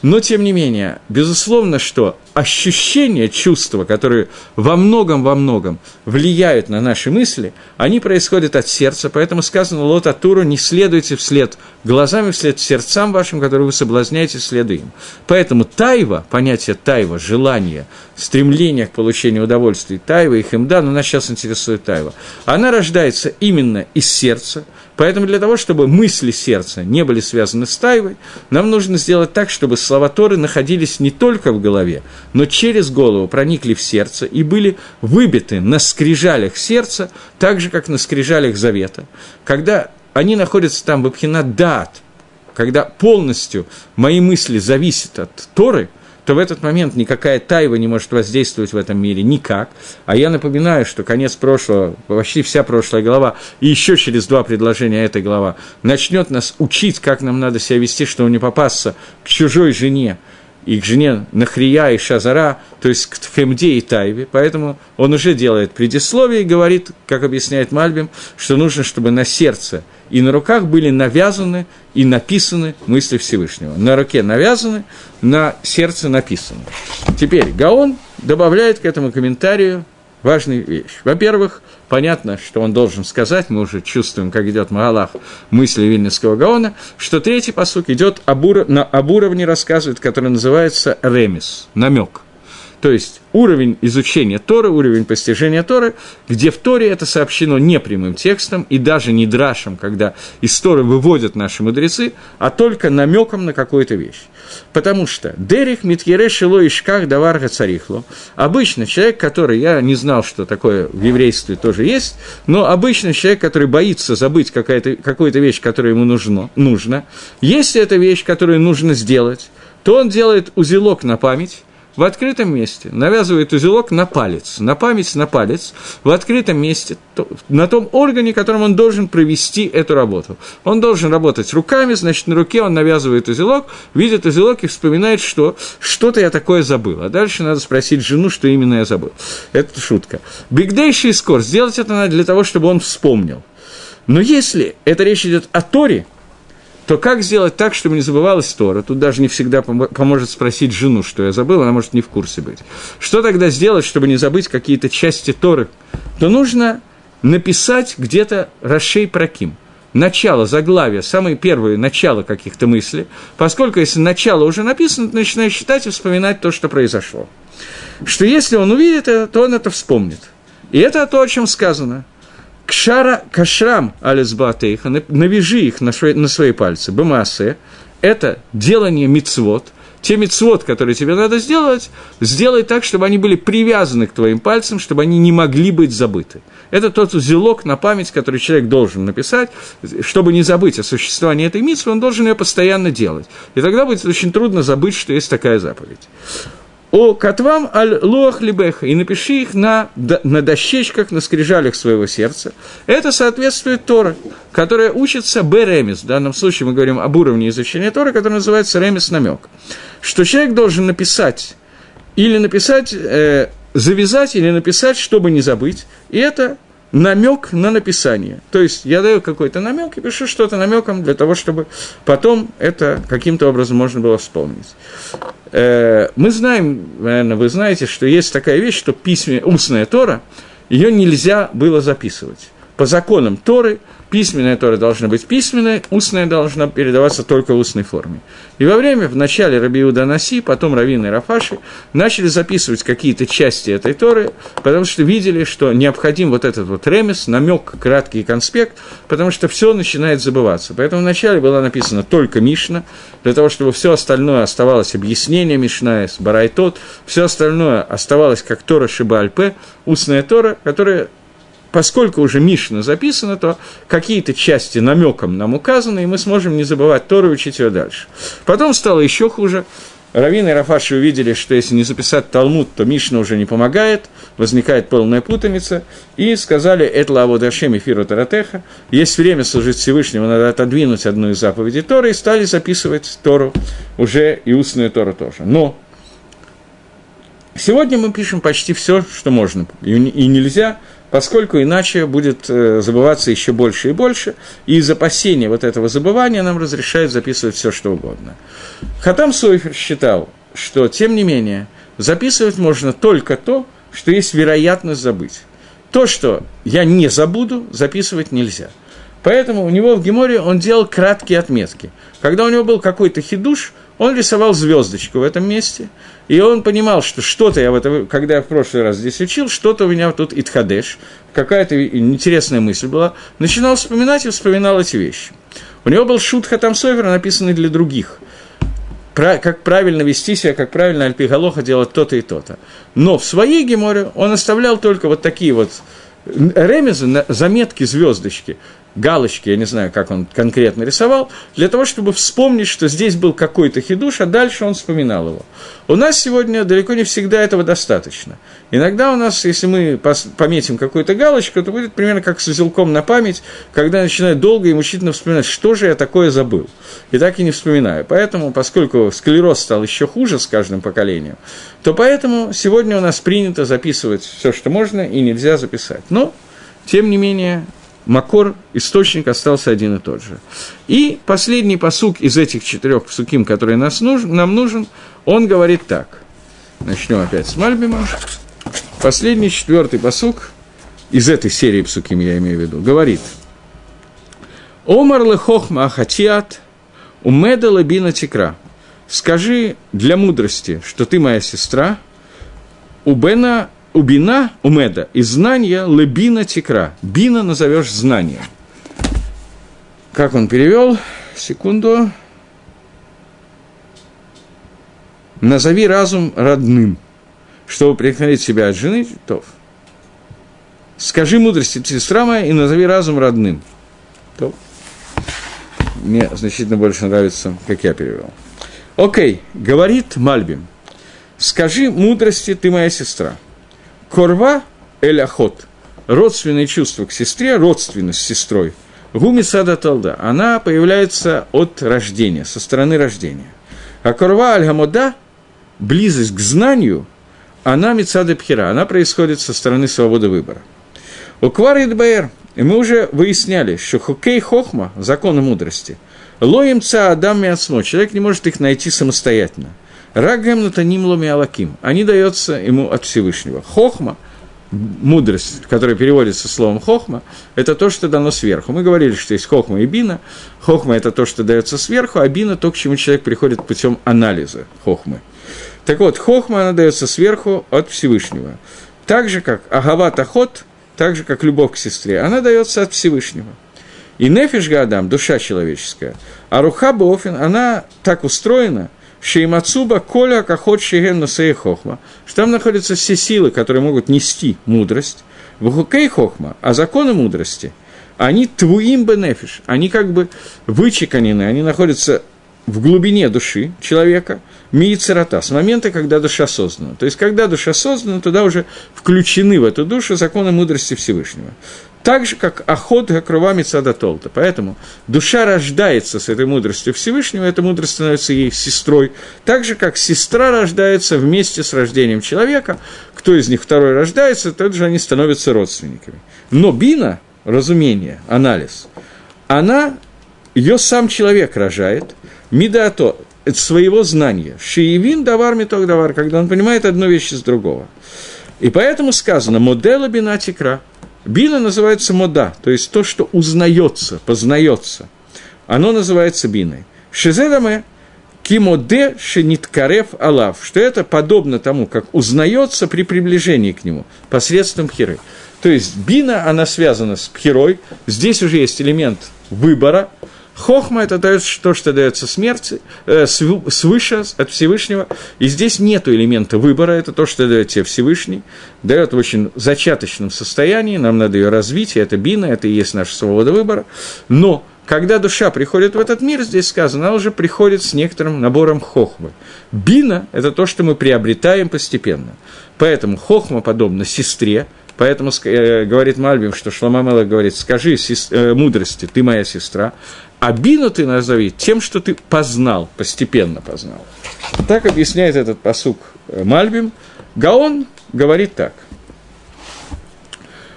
но, тем не менее, безусловно, что ощущения, чувства, которые во многом, во многом влияют на наши мысли, они происходят от сердца, поэтому сказано Лот Атуру, не следуйте вслед глазами, вслед сердцам вашим, которые вы соблазняете, следуя им. Поэтому тайва, понятие тайва, желание, стремление к получению удовольствия, тайва и хемда, но нас сейчас интересует тайва, она рождается именно из сердца, Поэтому для того, чтобы мысли сердца не были связаны с тайвой, нам нужно сделать так, чтобы слова Торы находились не только в голове, но через голову проникли в сердце и были выбиты на скрижалях сердца, так же, как на скрижалях завета. Когда они находятся там в дат, когда полностью мои мысли зависят от Торы – то в этот момент никакая тайва не может воздействовать в этом мире никак. А я напоминаю, что конец прошлого, почти вся прошлая глава, и еще через два предложения этой глава, начнет нас учить, как нам надо себя вести, чтобы не попасться к чужой жене, и к жене Нахрия и Шазара, то есть к Хемде и Тайве, поэтому он уже делает предисловие и говорит, как объясняет Мальбим, что нужно, чтобы на сердце и на руках были навязаны и написаны мысли Всевышнего. На руке навязаны, на сердце написаны. Теперь Гаон добавляет к этому комментарию важная вещь. Во-первых, понятно, что он должен сказать, мы уже чувствуем, как идет Магалах мысли Вильнинского Гаона, что третий посук идет об, ур... на, об уровне рассказывает, который называется ремис, намек. То есть уровень изучения Торы, уровень постижения Торы, где в Торе это сообщено не прямым текстом и даже не драшем, когда из Торы выводят наши мудрецы, а только намеком на какую-то вещь. Потому что Дерих Митьере Шило Ишках Даварга Царихло, обычно человек, который, я не знал, что такое в еврействе тоже есть, но обычно человек, который боится забыть какую-то вещь, которая ему нужно, нужно, если это вещь, которую нужно сделать, то он делает узелок на память, в открытом месте, навязывает узелок на палец, на память на палец, в открытом месте, на том органе, которым он должен провести эту работу. Он должен работать руками, значит, на руке он навязывает узелок, видит узелок и вспоминает, что что-то я такое забыл. А дальше надо спросить жену, что именно я забыл. Это шутка. Бигдейший скор, сделать это надо для того, чтобы он вспомнил. Но если это речь идет о Торе, то как сделать так, чтобы не забывалась Тора? Тут даже не всегда поможет спросить жену, что я забыл, она может не в курсе быть. Что тогда сделать, чтобы не забыть какие-то части Торы? То нужно написать где-то Рашей Праким. Начало, заглавие, самые первые начало каких-то мыслей, поскольку если начало уже написано, то начинаешь считать и вспоминать то, что произошло. Что если он увидит это, то он это вспомнит. И это то, о чем сказано – Кшара, кашрам алисбатейха, навяжи их на, свои, на свои пальцы, бамасе, это делание мицвод, те мицвод, которые тебе надо сделать, сделай так, чтобы они были привязаны к твоим пальцам, чтобы они не могли быть забыты. Это тот узелок на память, который человек должен написать, чтобы не забыть о существовании этой митцвы, он должен ее постоянно делать. И тогда будет очень трудно забыть, что есть такая заповедь о катвам аль луах либеха, и напиши их на, на дощечках, на скрижалях своего сердца. Это соответствует Тора, которая учится беремис. В данном случае мы говорим об уровне изучения Тора, который называется ремис намек. Что человек должен написать или написать, э, завязать или написать, чтобы не забыть. И это намек на написание. То есть я даю какой-то намек и пишу что-то намеком для того, чтобы потом это каким-то образом можно было вспомнить. Э, мы знаем, наверное, вы знаете, что есть такая вещь, что письме, устная Тора, ее нельзя было записывать. По законам Торы – письменная Тора должна быть письменной, устная должна передаваться только в устной форме. И во время, в начале Рабиуда Наси, потом Равины Рафаши, начали записывать какие-то части этой Торы, потому что видели, что необходим вот этот вот ремес, намек, краткий конспект, потому что все начинает забываться. Поэтому вначале была написана только Мишна, для того, чтобы все остальное оставалось объяснение Мишна, Барайтот, все остальное оставалось как Тора Шибальпе, устная Тора, которая поскольку уже Мишна записана, то какие-то части намеком нам указаны, и мы сможем не забывать Тору и учить ее дальше. Потом стало еще хуже. Равины и Рафаши увидели, что если не записать Талмуд, то Мишна уже не помогает, возникает полная путаница, и сказали, это лаводашем и фиру таратеха, есть время служить Всевышнему, надо отодвинуть одну из заповедей Торы, и стали записывать Тору, уже и устную Тору тоже. Но сегодня мы пишем почти все, что можно, и нельзя поскольку иначе будет э, забываться еще больше и больше, и из опасения вот этого забывания нам разрешают записывать все, что угодно. Хатам Сойфер считал, что, тем не менее, записывать можно только то, что есть вероятность забыть. То, что я не забуду, записывать нельзя. Поэтому у него в Геморе он делал краткие отметки. Когда у него был какой-то хидуш, он рисовал звездочку в этом месте – и он понимал, что что-то я в этом, когда я в прошлый раз здесь учил, что-то у меня тут итхадеш, какая-то интересная мысль была, начинал вспоминать и вспоминал эти вещи. У него был шут Хатам Сойвер, написанный для других. Как правильно вести себя, как правильно Альпигалоха делать то-то и то-то. Но в своей геморе он оставлял только вот такие вот ремезы, заметки, звездочки, галочки, я не знаю, как он конкретно рисовал, для того, чтобы вспомнить, что здесь был какой-то хидуш, а дальше он вспоминал его. У нас сегодня далеко не всегда этого достаточно. Иногда у нас, если мы пометим какую-то галочку, то будет примерно как с узелком на память, когда я долго и мучительно вспоминать, что же я такое забыл. И так и не вспоминаю. Поэтому, поскольку склероз стал еще хуже с каждым поколением, то поэтому сегодня у нас принято записывать все, что можно, и нельзя записать. Но, тем не менее, Макор, источник остался один и тот же. И последний посук из этих четырех псуким, который нас нужен, нам нужен, он говорит так. Начнем опять с Мальбима. последний, четвертый посук из этой серии псуким, я имею в виду, говорит «Омар лехохма ахатиат умеда лабина тикра» «Скажи для мудрости, что ты моя сестра, убена, убина, умеда, и знания лебина тикра». Бина назовешь знанием. Как он перевел? Секунду. Назови разум родным, чтобы преклонить себя от жены, то скажи мудрости, сестра моя, и назови разум родным. То. Мне значительно больше нравится, как я перевел. Окей, говорит Мальбим, скажи мудрости, ты моя сестра. Корва эль охот, родственные чувства к сестре, родственность с сестрой – Гуми сада талда, она появляется от рождения, со стороны рождения. А корва аль-гамода, близость к знанию, она мецада пхера, она происходит со стороны свободы выбора. У кварит баэр, и мы уже выясняли, что хокей хохма, законы мудрости, лоем ца адам миацмо, человек не может их найти самостоятельно. Рагам натаним ломи алаким, они даются ему от Всевышнего. Хохма – мудрость, которая переводится словом хохма, это то, что дано сверху. Мы говорили, что есть хохма и бина. Хохма – это то, что дается сверху, а бина – то, к чему человек приходит путем анализа хохмы. Так вот, хохма, она дается сверху от Всевышнего. Так же, как агават ахот, так же, как любовь к сестре, она дается от Всевышнего. И нефиш гадам, душа человеческая, а руха бофин, она так устроена – Шеймацуба, Коля, Кахот, Шеген, Насей, Хохма, что там находятся все силы, которые могут нести мудрость, в Хукей Хохма, а законы мудрости, они твуим бенефиш, они как бы вычеканены, они находятся в глубине души человека, миицерата, с момента, когда душа создана. То есть, когда душа создана, туда уже включены в эту душу законы мудрости Всевышнего так же, как охот гакрувами цадатолта. Поэтому душа рождается с этой мудростью Всевышнего, эта мудрость становится ей сестрой, так же, как сестра рождается вместе с рождением человека, кто из них второй рождается, тот же они становятся родственниками. Но бина, разумение, анализ, она, ее сам человек рожает, мидато, своего знания, шиевин давар меток давар, когда он понимает одну вещь из другого. И поэтому сказано, модела бина тикра – Бина называется мода, то есть то, что узнается, познается. Оно называется биной. Шизедаме кимоде шениткарев алав, что это подобно тому, как узнается при приближении к нему посредством хиры. То есть бина, она связана с пхерой, здесь уже есть элемент выбора, Хохма – это то, что дается смерти, э, свыше, от Всевышнего. И здесь нет элемента выбора, это то, что дает тебе Всевышний, дает в очень зачаточном состоянии, нам надо ее развить, и это бина, это и есть наша свобода выбора. Но когда душа приходит в этот мир, здесь сказано, она уже приходит с некоторым набором хохмы. Бина – это то, что мы приобретаем постепенно. Поэтому хохма подобна сестре, Поэтому э, говорит Мальбим, что Шламамела говорит, скажи сес, э, мудрости, ты моя сестра, а бину ты назови тем, что ты познал, постепенно познал. Так объясняет этот посук э, Мальбим. Гаон говорит так.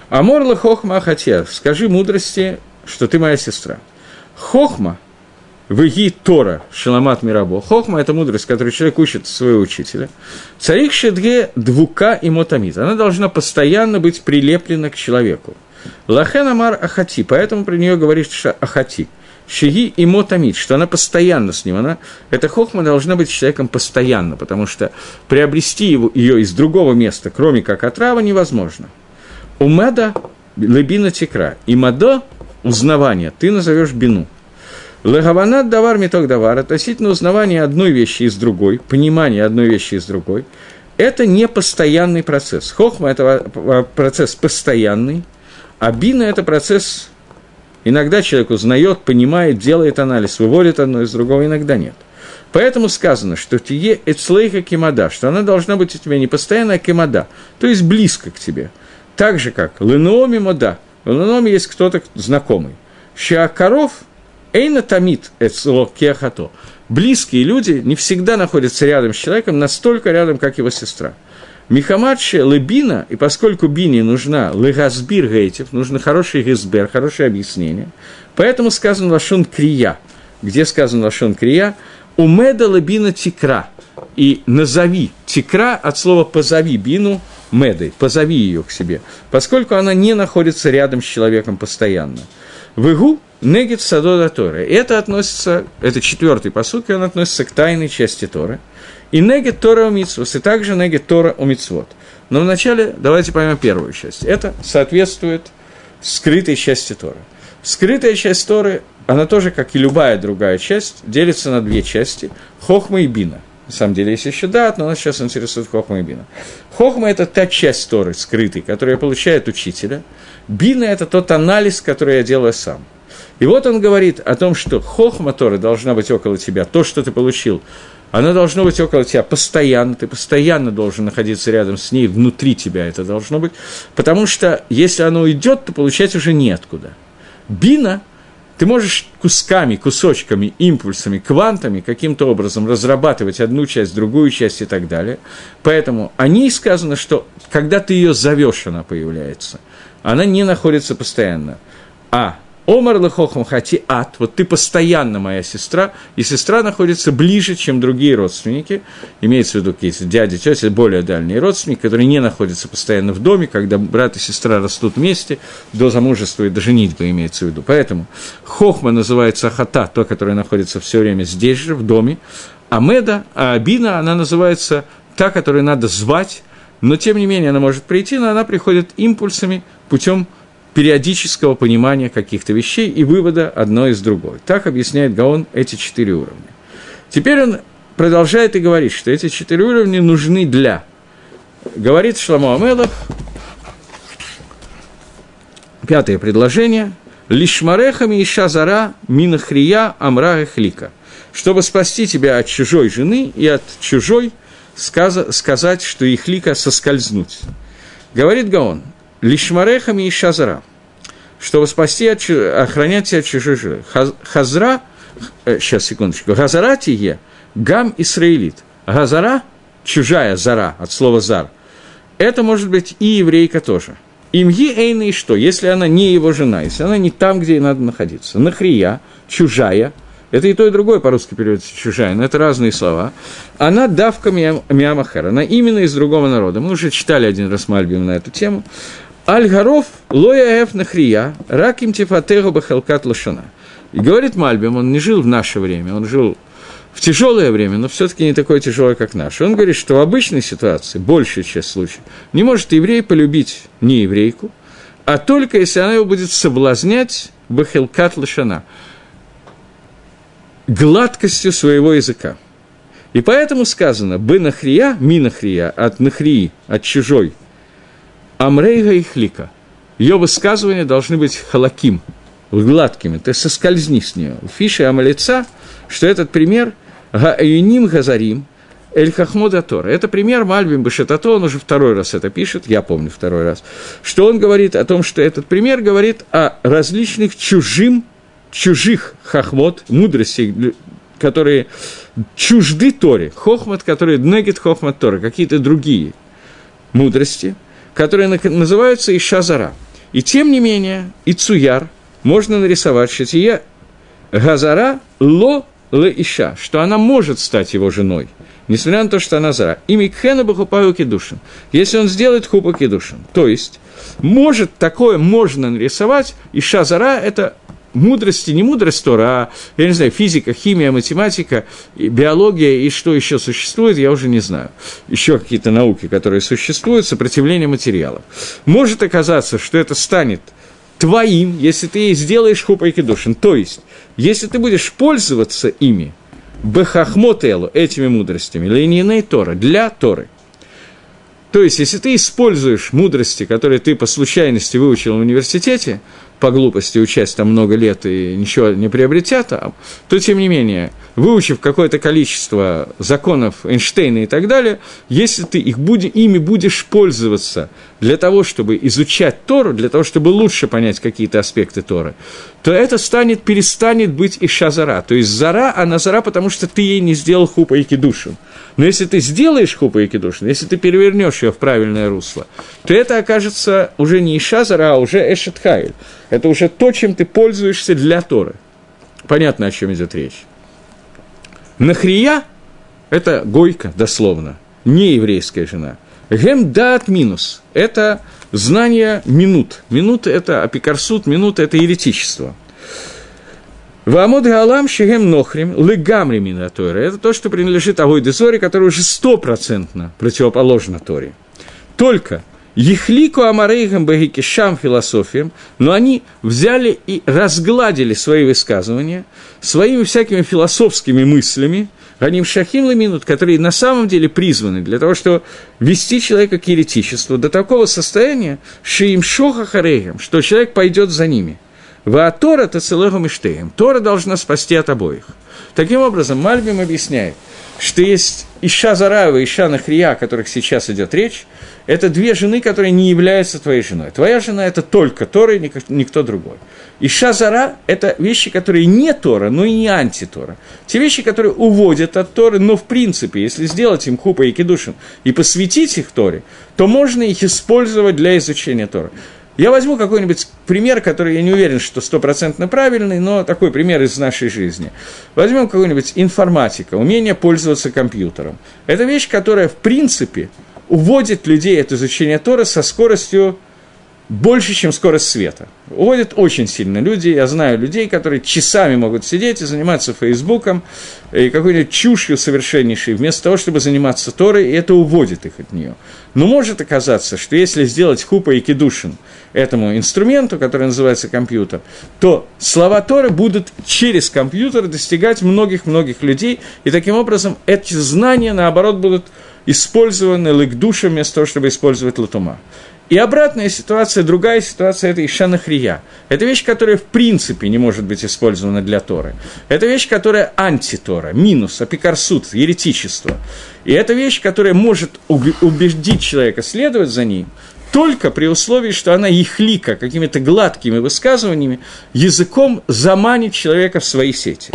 Аморла хохма хатья, скажи мудрости, что ты моя сестра. Хохма, Выги Тора, Шаламат Мирабо. Хохма – это мудрость, которую человек учит своего учителя. Царик Шедге двука и мотамид. Она должна постоянно быть прилеплена к человеку. Лахен Амар Ахати, поэтому про нее говорит Ахати. Шиги и мотамид, что она постоянно с ним. Она, эта хохма должна быть человеком постоянно, потому что приобрести его, ее из другого места, кроме как отрава, невозможно. Умеда лебина текра. И мадо – узнавание. Ты назовешь бину. Легаванат давар меток давар, относительно узнавания одной вещи из другой, понимания одной вещи из другой, это не постоянный процесс. Хохма – это процесс постоянный, а бина – это процесс Иногда человек узнает, понимает, делает анализ, выводит одно из другого, иногда нет. Поэтому сказано, что тие эцлейха кемада, что она должна быть у тебя не постоянно, а кемада, то есть близко к тебе. Так же, как ленооми мода. В ленооме есть кто-то знакомый. Шиакаров эйна тамит эцло. Близкие люди не всегда находятся рядом с человеком, настолько рядом, как его сестра – Михамадше лебина, и поскольку бине нужна легазбир гейтев, нужно хороший гизбер, хорошее объяснение, поэтому сказано лашон крия, где сказано лашон крия, умеда лебина тикра, и назови, тикра от слова позови бину, медой, позови ее к себе, поскольку она не находится рядом с человеком постоянно. Выгу негит садода Торы. Это относится, это четвертый посуд, и он относится к тайной части Торы. И негит Тора у и также негит Тора у. Но вначале давайте поймем первую часть. Это соответствует скрытой части Торы. Скрытая часть Торы, она тоже, как и любая другая часть, делится на две части – Хохма и Бина. На самом деле есть еще дат, но нас сейчас интересует Хохма и Бина. Хохма – это та часть Торы скрытой, которую получает учителя. Бина – это тот анализ, который я делаю сам. И вот он говорит о том, что Хохма Торы должна быть около тебя, то, что ты получил – оно должно быть около тебя постоянно, ты постоянно должен находиться рядом с ней, внутри тебя это должно быть, потому что если оно уйдет, то получать уже неоткуда. Бина ты можешь кусками, кусочками, импульсами, квантами каким-то образом разрабатывать одну часть, другую часть и так далее. Поэтому о ней сказано, что когда ты ее зовешь, она появляется. Она не находится постоянно. А Омар лехохам хати ат, вот ты постоянно моя сестра, и сестра находится ближе, чем другие родственники, имеется в виду какие-то дяди, тети, более дальние родственники, которые не находятся постоянно в доме, когда брат и сестра растут вместе, до замужества и до женитьбы имеется в виду. Поэтому хохма называется хата, то, которое находится все время здесь же, в доме, а меда, а абина, она называется та, которую надо звать, но тем не менее она может прийти, но она приходит импульсами путем периодического понимания каких-то вещей и вывода одно из другой. Так объясняет Гаон эти четыре уровня. Теперь он продолжает и говорит, что эти четыре уровня нужны для. Говорит Шламу Амелах, пятое предложение, «Лишмарехами иша зара минахрия амра хлика», чтобы спасти тебя от чужой жены и от чужой сказать, что их лика соскользнуть. Говорит Гаон, Лишмарехами и Шазара, чтобы спасти, от, охранять тебя от чужих жилых. Хазра, э, сейчас, секундочку, Газара тие, гам Исраилит. Газара, чужая зара, от слова зар, это может быть и еврейка тоже. Имги Эйна и что, если она не его жена, если она не там, где ей надо находиться. Нахрия, чужая – это и то, и другое по-русски переводится чужая, но это разные слова. Она давка Миамахер, она именно из другого народа. Мы уже читали один раз Мальбим на эту тему. Аль-Гаров лоя нахрия, раким тифатегу бахалкат лошана. И говорит Мальбим, он не жил в наше время, он жил в тяжелое время, но все-таки не такое тяжелое, как наше. Он говорит, что в обычной ситуации, большая часть случаев, не может еврей полюбить не еврейку, а только если она его будет соблазнять бахилкат лошана – гладкостью своего языка. И поэтому сказано «бы нахрия», «ми нахрия», от нахрии, от чужой, «амрейга и хлика». Ее высказывания должны быть халаким, гладкими, ты соскользни с нее. В фише Амалица, что этот пример «гааюним газарим», Эль Хахмода Тора. Это пример Мальбим Башатато, он уже второй раз это пишет, я помню второй раз, что он говорит о том, что этот пример говорит о различных чужим чужих хохмот, мудростей, которые чужды Торе, хохмат, которые днегит хохмат Тора, какие-то другие мудрости, которые называются Ишазара. И тем не менее, и Цуяр можно нарисовать Шатия Газара ло ле Иша, что она может стать его женой, несмотря на то, что она зара. И Микхена Бахупаю Кедушин, если он сделает Хупа Кедушин. То есть, может такое можно нарисовать, и Шазара – это мудрости, не мудрость Тора, а, я не знаю, физика, химия, математика, биология и что еще существует, я уже не знаю. Еще какие-то науки, которые существуют, сопротивление материалов. Может оказаться, что это станет твоим, если ты сделаешь хупайкидушин. То есть, если ты будешь пользоваться ими, бехахмотелу, этими мудростями, линейной Тора, для Торы – то есть, если ты используешь мудрости, которые ты по случайности выучил в университете, по глупости учась там много лет и ничего не приобретя там, то, тем не менее, выучив какое-то количество законов Эйнштейна и так далее, если ты их буди, ими будешь пользоваться для того, чтобы изучать Тору, для того, чтобы лучше понять какие-то аспекты Торы, то это станет, перестанет быть Иша Зара. То есть Зара, она Зара, потому что ты ей не сделал хупа и кедушин. Но если ты сделаешь хупа и кедушин, если ты перевернешь ее в правильное русло, то это окажется уже не Иша Зара, а уже Эшетхайль. Это уже то, чем ты пользуешься для Торы. Понятно, о чем идет речь. Нахрия – это гойка, дословно, не еврейская жена. Гем дат минус – это знание минут. Минуты – это апикарсут, минуты – это еретичество. Вамод Галам Шегем Нохрим Легамри Мина Тора. Это то, что принадлежит Авой Десоре, который уже стопроцентно противоположно Торе. Только Ехлику Амарейгам Багикишам философиям, но они взяли и разгладили свои высказывания своими всякими философскими мыслями, Ганим Шахим Ламинут, которые на самом деле призваны для того, чтобы вести человека к еретичеству до такого состояния, что им шоха харейгам, что человек пойдет за ними. Ваатора Тацелегу Миштеем. Тора должна спасти от обоих. Таким образом, Мальбим объясняет, что есть Иша Зараева и Иша Нахрия, о которых сейчас идет речь, это две жены, которые не являются твоей женой. Твоя жена – это только Тора и никто другой. Иша Зара – это вещи, которые не Тора, но и не антитора. Те вещи, которые уводят от Торы, но в принципе, если сделать им хупа и кедушин и посвятить их Торе, то можно их использовать для изучения Торы. Я возьму какой-нибудь пример, который я не уверен, что стопроцентно правильный, но такой пример из нашей жизни. Возьмем какую-нибудь информатика, умение пользоваться компьютером. Это вещь, которая, в принципе, уводит людей от изучения Тора со скоростью больше, чем скорость света. Уводят очень сильно люди. Я знаю людей, которые часами могут сидеть и заниматься Фейсбуком и какой-нибудь чушью совершеннейшей, вместо того, чтобы заниматься Торой, и это уводит их от нее. Но может оказаться, что если сделать хупа и кедушин этому инструменту, который называется компьютер, то слова Торы будут через компьютер достигать многих-многих людей, и таким образом эти знания, наоборот, будут использованы лыкдушем вместо того, чтобы использовать латума. И обратная ситуация, другая ситуация – это Ишанахрия. Это вещь, которая в принципе не может быть использована для Торы. Это вещь, которая антитора, минус, апикарсут, еретичество. И это вещь, которая может убедить человека следовать за ним, только при условии, что она ихлика какими-то гладкими высказываниями языком заманит человека в свои сети.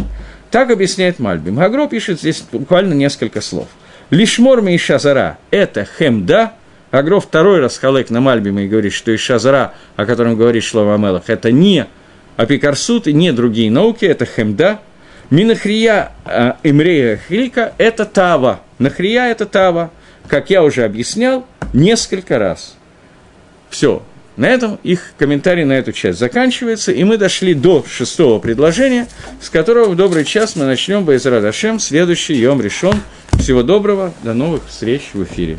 Так объясняет Мальби. Магро пишет здесь буквально несколько слов. Лишмор Мейша Зара – это хемда – Агро второй раз халек на Мальбиме и говорит, что из Шазара, о котором говорит Шлова Амелах, это не Апикарсут и не другие науки, это Хемда. Минахрия э, Имрея Хрика – это Тава. Нахрия – это Тава, как я уже объяснял несколько раз. Все. На этом их комментарий на эту часть заканчивается, и мы дошли до шестого предложения, с которого в добрый час мы начнем Байзрад Ашем, следующий Йом решен. Всего доброго, до новых встреч в эфире.